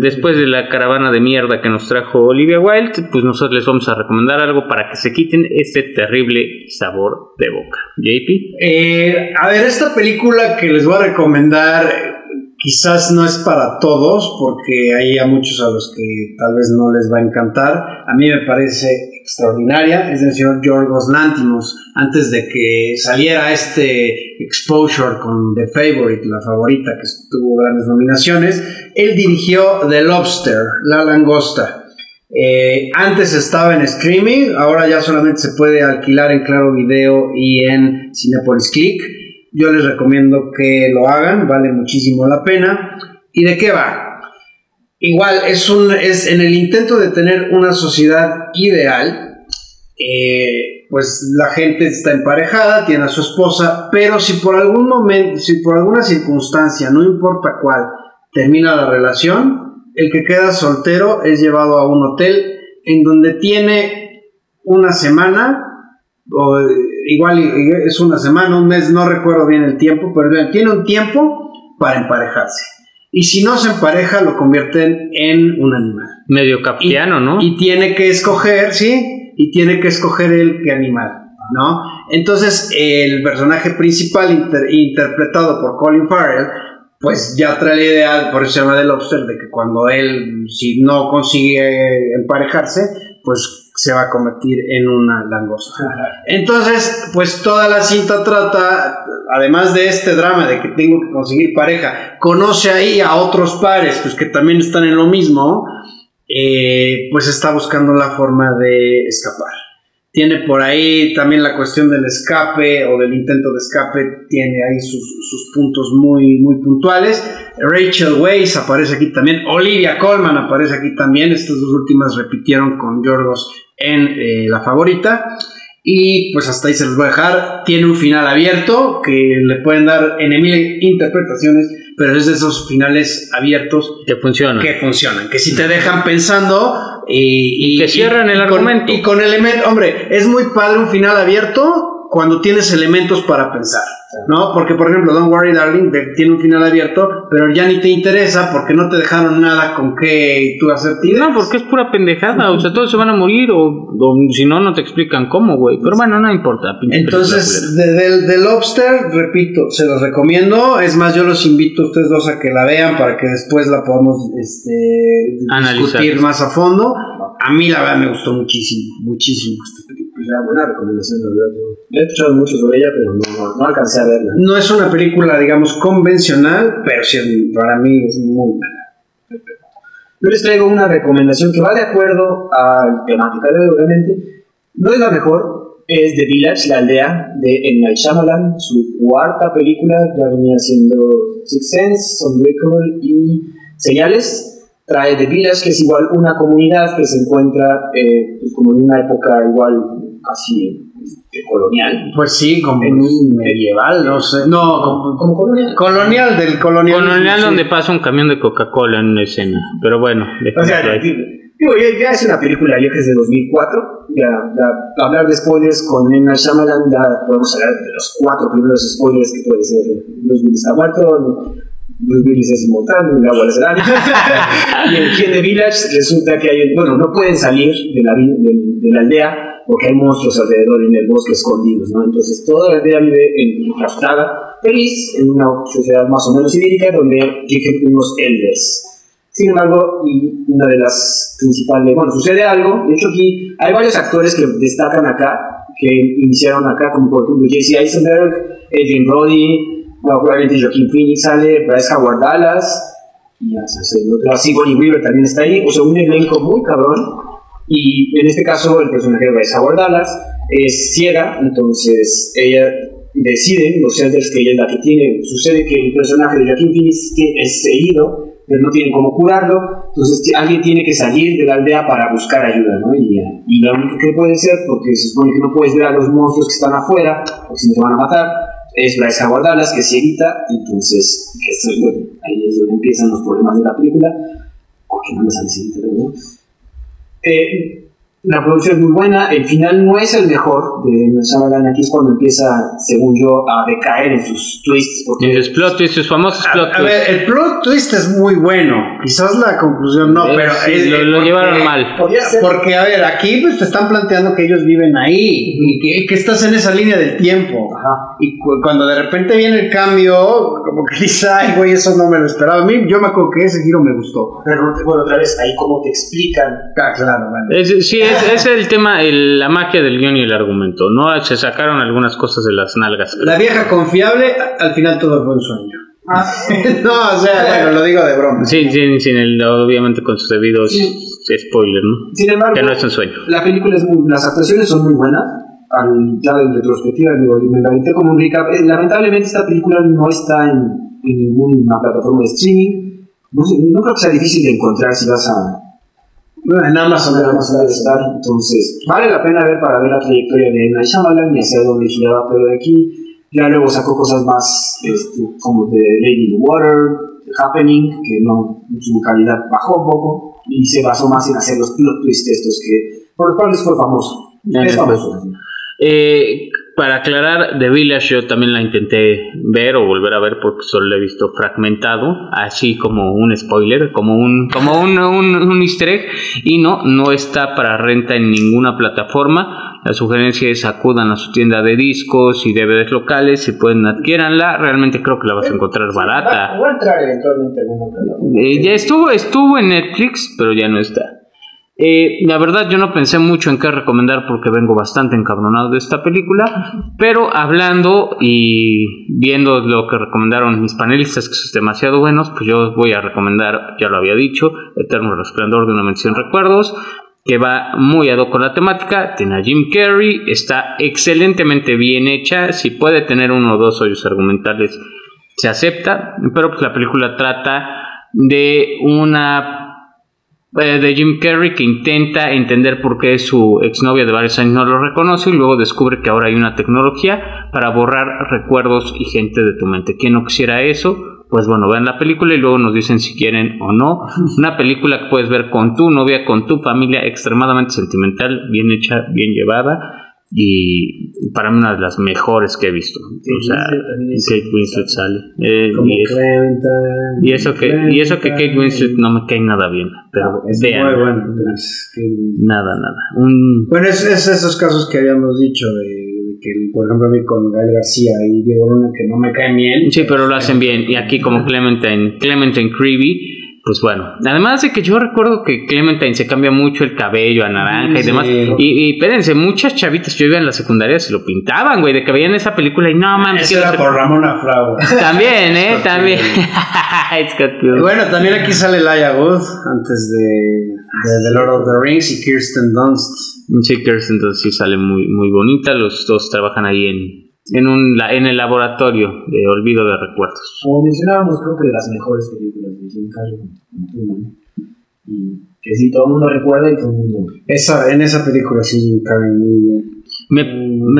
después de la caravana de mierda que nos trajo Olivia Wilde, pues nosotros les vamos a recomendar algo para que se quiten este terrible sabor de boca. JP. Eh, a ver, esta película que les voy a recomendar Quizás no es para todos, porque hay a muchos a los que tal vez no les va a encantar. A mí me parece extraordinaria. Es del señor Yorgos Lantimos. Antes de que saliera este exposure con The Favorite, la favorita que tuvo grandes nominaciones, él dirigió The Lobster, La Langosta. Eh, antes estaba en streaming, ahora ya solamente se puede alquilar en Claro Video y en Cinepolis Click. Yo les recomiendo que lo hagan, vale muchísimo la pena. ¿Y de qué va? Igual, es, un, es en el intento de tener una sociedad ideal, eh, pues la gente está emparejada, tiene a su esposa, pero si por algún momento, si por alguna circunstancia, no importa cuál, termina la relación, el que queda soltero es llevado a un hotel en donde tiene una semana o igual es una semana, un mes, no recuerdo bien el tiempo, pero tiene un tiempo para emparejarse. Y si no se empareja, lo convierten en un animal. Medio captiano, ¿no? Y tiene que escoger, sí, y tiene que escoger el que animal, ¿no? Entonces, el personaje principal, interpretado por Colin Farrell, pues ya trae la idea, por eso se llama The Lobster, de que cuando él, si no consigue emparejarse, pues se va a convertir en una langosta. Entonces, pues toda la cinta trata, además de este drama de que tengo que conseguir pareja, conoce ahí a otros pares, pues que también están en lo mismo, eh, pues está buscando la forma de escapar. Tiene por ahí también la cuestión del escape o del intento de escape, tiene ahí sus, sus puntos muy, muy puntuales. Rachel Weisz aparece aquí también, Olivia Colman aparece aquí también, estas dos últimas repitieron con Yorgos en eh, la favorita. Y pues hasta ahí se los voy a dejar. Tiene un final abierto que le pueden dar en mil interpretaciones, pero es de esos finales abiertos Que funciona. que funcionan, que si te dejan pensando y, Y que cierran el con- argumento. y con elementos, hombre, es muy padre un final abierto cuando tienes elementos para pensar, ¿no? Porque, por ejemplo, Don't Worry Darling de- tiene un final abierto, pero ya ni te interesa porque no te dejaron nada con que tú hacer. No, porque es pura pendejada. O sea, todos se van a morir o, o si no, no te explican cómo, güey. Pero bueno, no importa. Entonces, de, del Lobster, repito, se los recomiendo. Es más, yo los invito a ustedes dos a que la vean para que después la podamos este, Analizar. discutir más a fondo. A mí, la verdad, me gustó muchísimo, muchísimo esta película. La buena recomendación, la verdad. He escuchado mucho sobre ella, pero no, no, alcancé a verla. No es una película, digamos, convencional, pero sí es, para mí es muy buena. Yo les traigo una recomendación que va de acuerdo a temática de hoy, obviamente. No es la mejor, es The Village, la aldea de M. Night Shyamalan, su cuarta película, ya venía siendo Six Sense, Unbreakable y Señales. Trae The Village, que es igual una comunidad que se encuentra eh, pues como en una época igual casi este, colonial. Pues sí, como En un- medieval, no sé. No, como- Como colonial. colonial del colonial. Colonial donde pasa un camión de Coca-Cola en una escena. Pero bueno, O sea, digo, ya, ya es una película vieja, es de 2004. Ya, ya hablar de spoilers con. Night Shyamalan, ya podemos hablar de los cuatro primeros spoilers que puede ser. Bruce Willis está muerto, Bruce Willis es inmortal, el agua les y en de Village resulta que hay, bueno, no pueden salir de la, de, de la aldea porque hay monstruos alrededor en el bosque escondidos, ¿no? Entonces toda la aldea vive enclaustrada, feliz, en una sociedad más o menos idílica donde rigen unos elders. Sin embargo, y una de las principales, bueno, sucede algo, de hecho aquí hay varios actores que destacan acá, que iniciaron acá, como por ejemplo Jesse Eisenberg, Adrian Brody, bueno, obviamente Joaquin Phoenix sale, Bryce Howard Dallas, y otra, Sigourney Weaver también está ahí, o sea, un elenco muy cabrón, y en este caso el personaje de Bryce Howard Dallas es ciega, entonces ella decide, los elders que ella es la que tiene, sucede que el personaje de Joaquin Phoenix es herido, pero no tienen cómo curarlo, entonces alguien tiene que salir de la aldea para buscar ayuda, ¿no? Y, y lo único que puede ser, porque se supone que no puedes ver a los monstruos que están afuera, porque si no te van a matar, es Bryce Howard Dallas, que es cieguita, entonces bueno, ahí es donde empiezan los problemas de la película, porque no me sale cieguita, no. Eh, la producción es muy buena, el final no es el mejor de Shyamalan, aquí es cuando empieza, según yo, a decaer en sus twists, porque Y sus plot twists, sus famosos plot A, a ver, twists. el plot twist es muy bueno. Quizás la conclusión no, pero sí, es- lo- lo porque- llevaron mal. Porque, a ver, aquí pues te están planteando que ellos viven ahí y que, que estás en esa línea del tiempo. Ajá. Y cu- cuando de repente viene el cambio, como que dices, ay, güey, eso no me lo esperaba. A mí, yo me acuerdo que ese giro me gustó. Pero, bueno, otra vez, ahí cómo te explican. Ah, claro, vale. Es, sí, es, es el tema, el- la magia del guion y el argumento. No se sacaron algunas cosas de las nalgas. La vieja confiable, al final todo fue un sueño. no, o sea, bueno, lo digo de broma. Sí, sí, sin el, obviamente con sus debidos spoilers, ¿no? Sin embargo, Que no es un sueño. la película es muy, las actuaciones son muy buenas. Al, ya en retrospectiva, digo, me la aventé como un recap. Eh, Lamentablemente, esta película no está en, en ninguna plataforma de streaming. No, sé, no creo que sea difícil de encontrar si vas a, en Amazon, Amazon Amazon debe estar. Entonces, vale la pena ver para ver la trayectoria de. Night Shyamalan y hacia dónde giraba, pero de aquí ya luego sacó cosas más este, como de Lady in the Water, The Happening, que no, su calidad bajó un poco y se basó más en hacer los plot twists estos que, por los cuales fue famoso. Ya, Es famoso. Eh, para aclarar, The Village yo también la intenté ver o volver a ver porque solo la he visto fragmentado, así como un spoiler, como un, como un, un, un easter egg, y no, no está para renta en ninguna plataforma. La sugerencia es acudan a su tienda de discos y DVDs locales, si pueden adquiéranla, realmente creo que la vas a encontrar barata. Va a entrar eventualmente en alguna plataforma. Eh, ya estuvo, estuvo en Netflix, pero ya no está. Eh, la verdad yo no pensé mucho en qué recomendar porque vengo bastante encabronado de esta película, pero hablando y viendo lo que recomendaron mis panelistas que son demasiado buenos, pues yo voy a recomendar, ya lo había dicho, Eterno Resplandor de una mención recuerdos, que va muy ad hoc con la temática, tiene a Jim Carrey, está excelentemente bien hecha, si puede tener uno o dos hoyos argumentales se acepta, pero pues la película trata de una eh, de Jim Carrey que intenta entender por qué su exnovia de varios años no lo reconoce y luego descubre que ahora hay una tecnología para borrar recuerdos y gente de tu mente. ¿Quién no quisiera eso? Pues bueno, vean la película y luego nos dicen si quieren o no. Una película que puedes ver con tu novia, con tu familia, extremadamente sentimental, bien hecha, bien llevada y para mí una de las mejores que he visto. o sea, Kate Winslet sale. Eh, y, eso, y, eso, que y eso que Kate Winslet no me cae nada bien, pero es muy bueno. nada, nada. Un, bueno, es, es, esos casos que habíamos dicho de, que, por ejemplo, a mí con Gael García y Diego Luna que no me caen bien. Sí, pero lo hacen bien. Y aquí como Clementine, Clementine Creevy pues bueno, además de que yo recuerdo que Clementine se cambia mucho el cabello a naranja y demás. Y, y, espérense, muchas chavitas yo iba en la secundaria se lo pintaban, güey, de que veían esa película y no mames. Eso era por Ramona Frau. También, eh, también. bueno, también aquí sale Laia Wood antes de, de, The Lord of the Rings y Kirsten Dunst. Sí, Kirsten Dunst sí sale muy, muy bonita. Los dos trabajan ahí en en, un, en el laboratorio de olvido de recuerdos. Como mencionábamos, creo que de las mejores películas de Jim Carrey. Y que sí, todo el mundo recuerda y todo el mundo. Esa, en esa película sí, Jim Carrey muy bien. Me,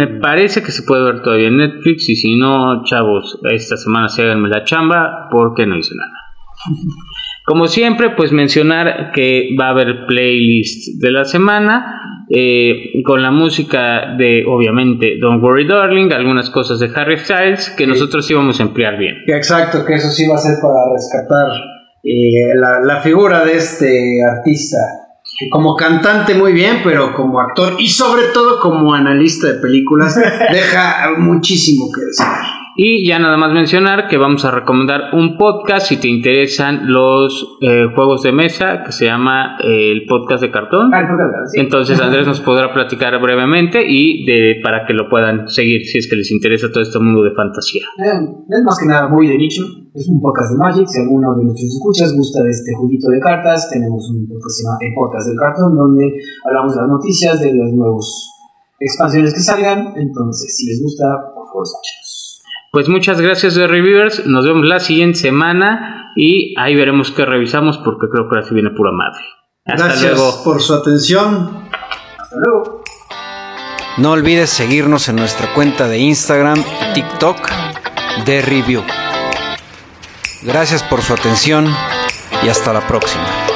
me, parece que se puede ver todavía en Netflix y si no, chavos, esta semana se háganme la chamba porque no hice nada. Como siempre, pues mencionar que va a haber playlist de la semana eh, con la música de, obviamente, Don't Worry Darling, algunas cosas de Harry Styles que nosotros íbamos a emplear bien. Exacto, que eso sí va a ser para rescatar eh, la, la figura de este artista como cantante muy bien, pero como actor y sobre todo como analista de películas deja muchísimo que decir. Y ya nada más mencionar que vamos a recomendar un podcast si te interesan los eh, juegos de mesa, que se llama eh, el podcast de cartón. Ah, Entonces Andrés nos podrá platicar brevemente y de, para que lo puedan seguir si es que les interesa todo este mundo de fantasía. Eh, es más que nada muy de nicho. Es un podcast de Magic. Si alguno de nuestros escuchas gusta de este juguito de cartas, tenemos un podcast, el podcast del cartón, donde hablamos de las noticias, de las nuevas expansiones que salgan. Entonces, si les gusta, por favor, escuchen. Pues muchas gracias de Reviewers, nos vemos la siguiente semana y ahí veremos qué revisamos porque creo que ahora sí viene pura madre. Hasta gracias luego. por su atención. Hasta luego. No olvides seguirnos en nuestra cuenta de Instagram y TikTok de Review. Gracias por su atención y hasta la próxima.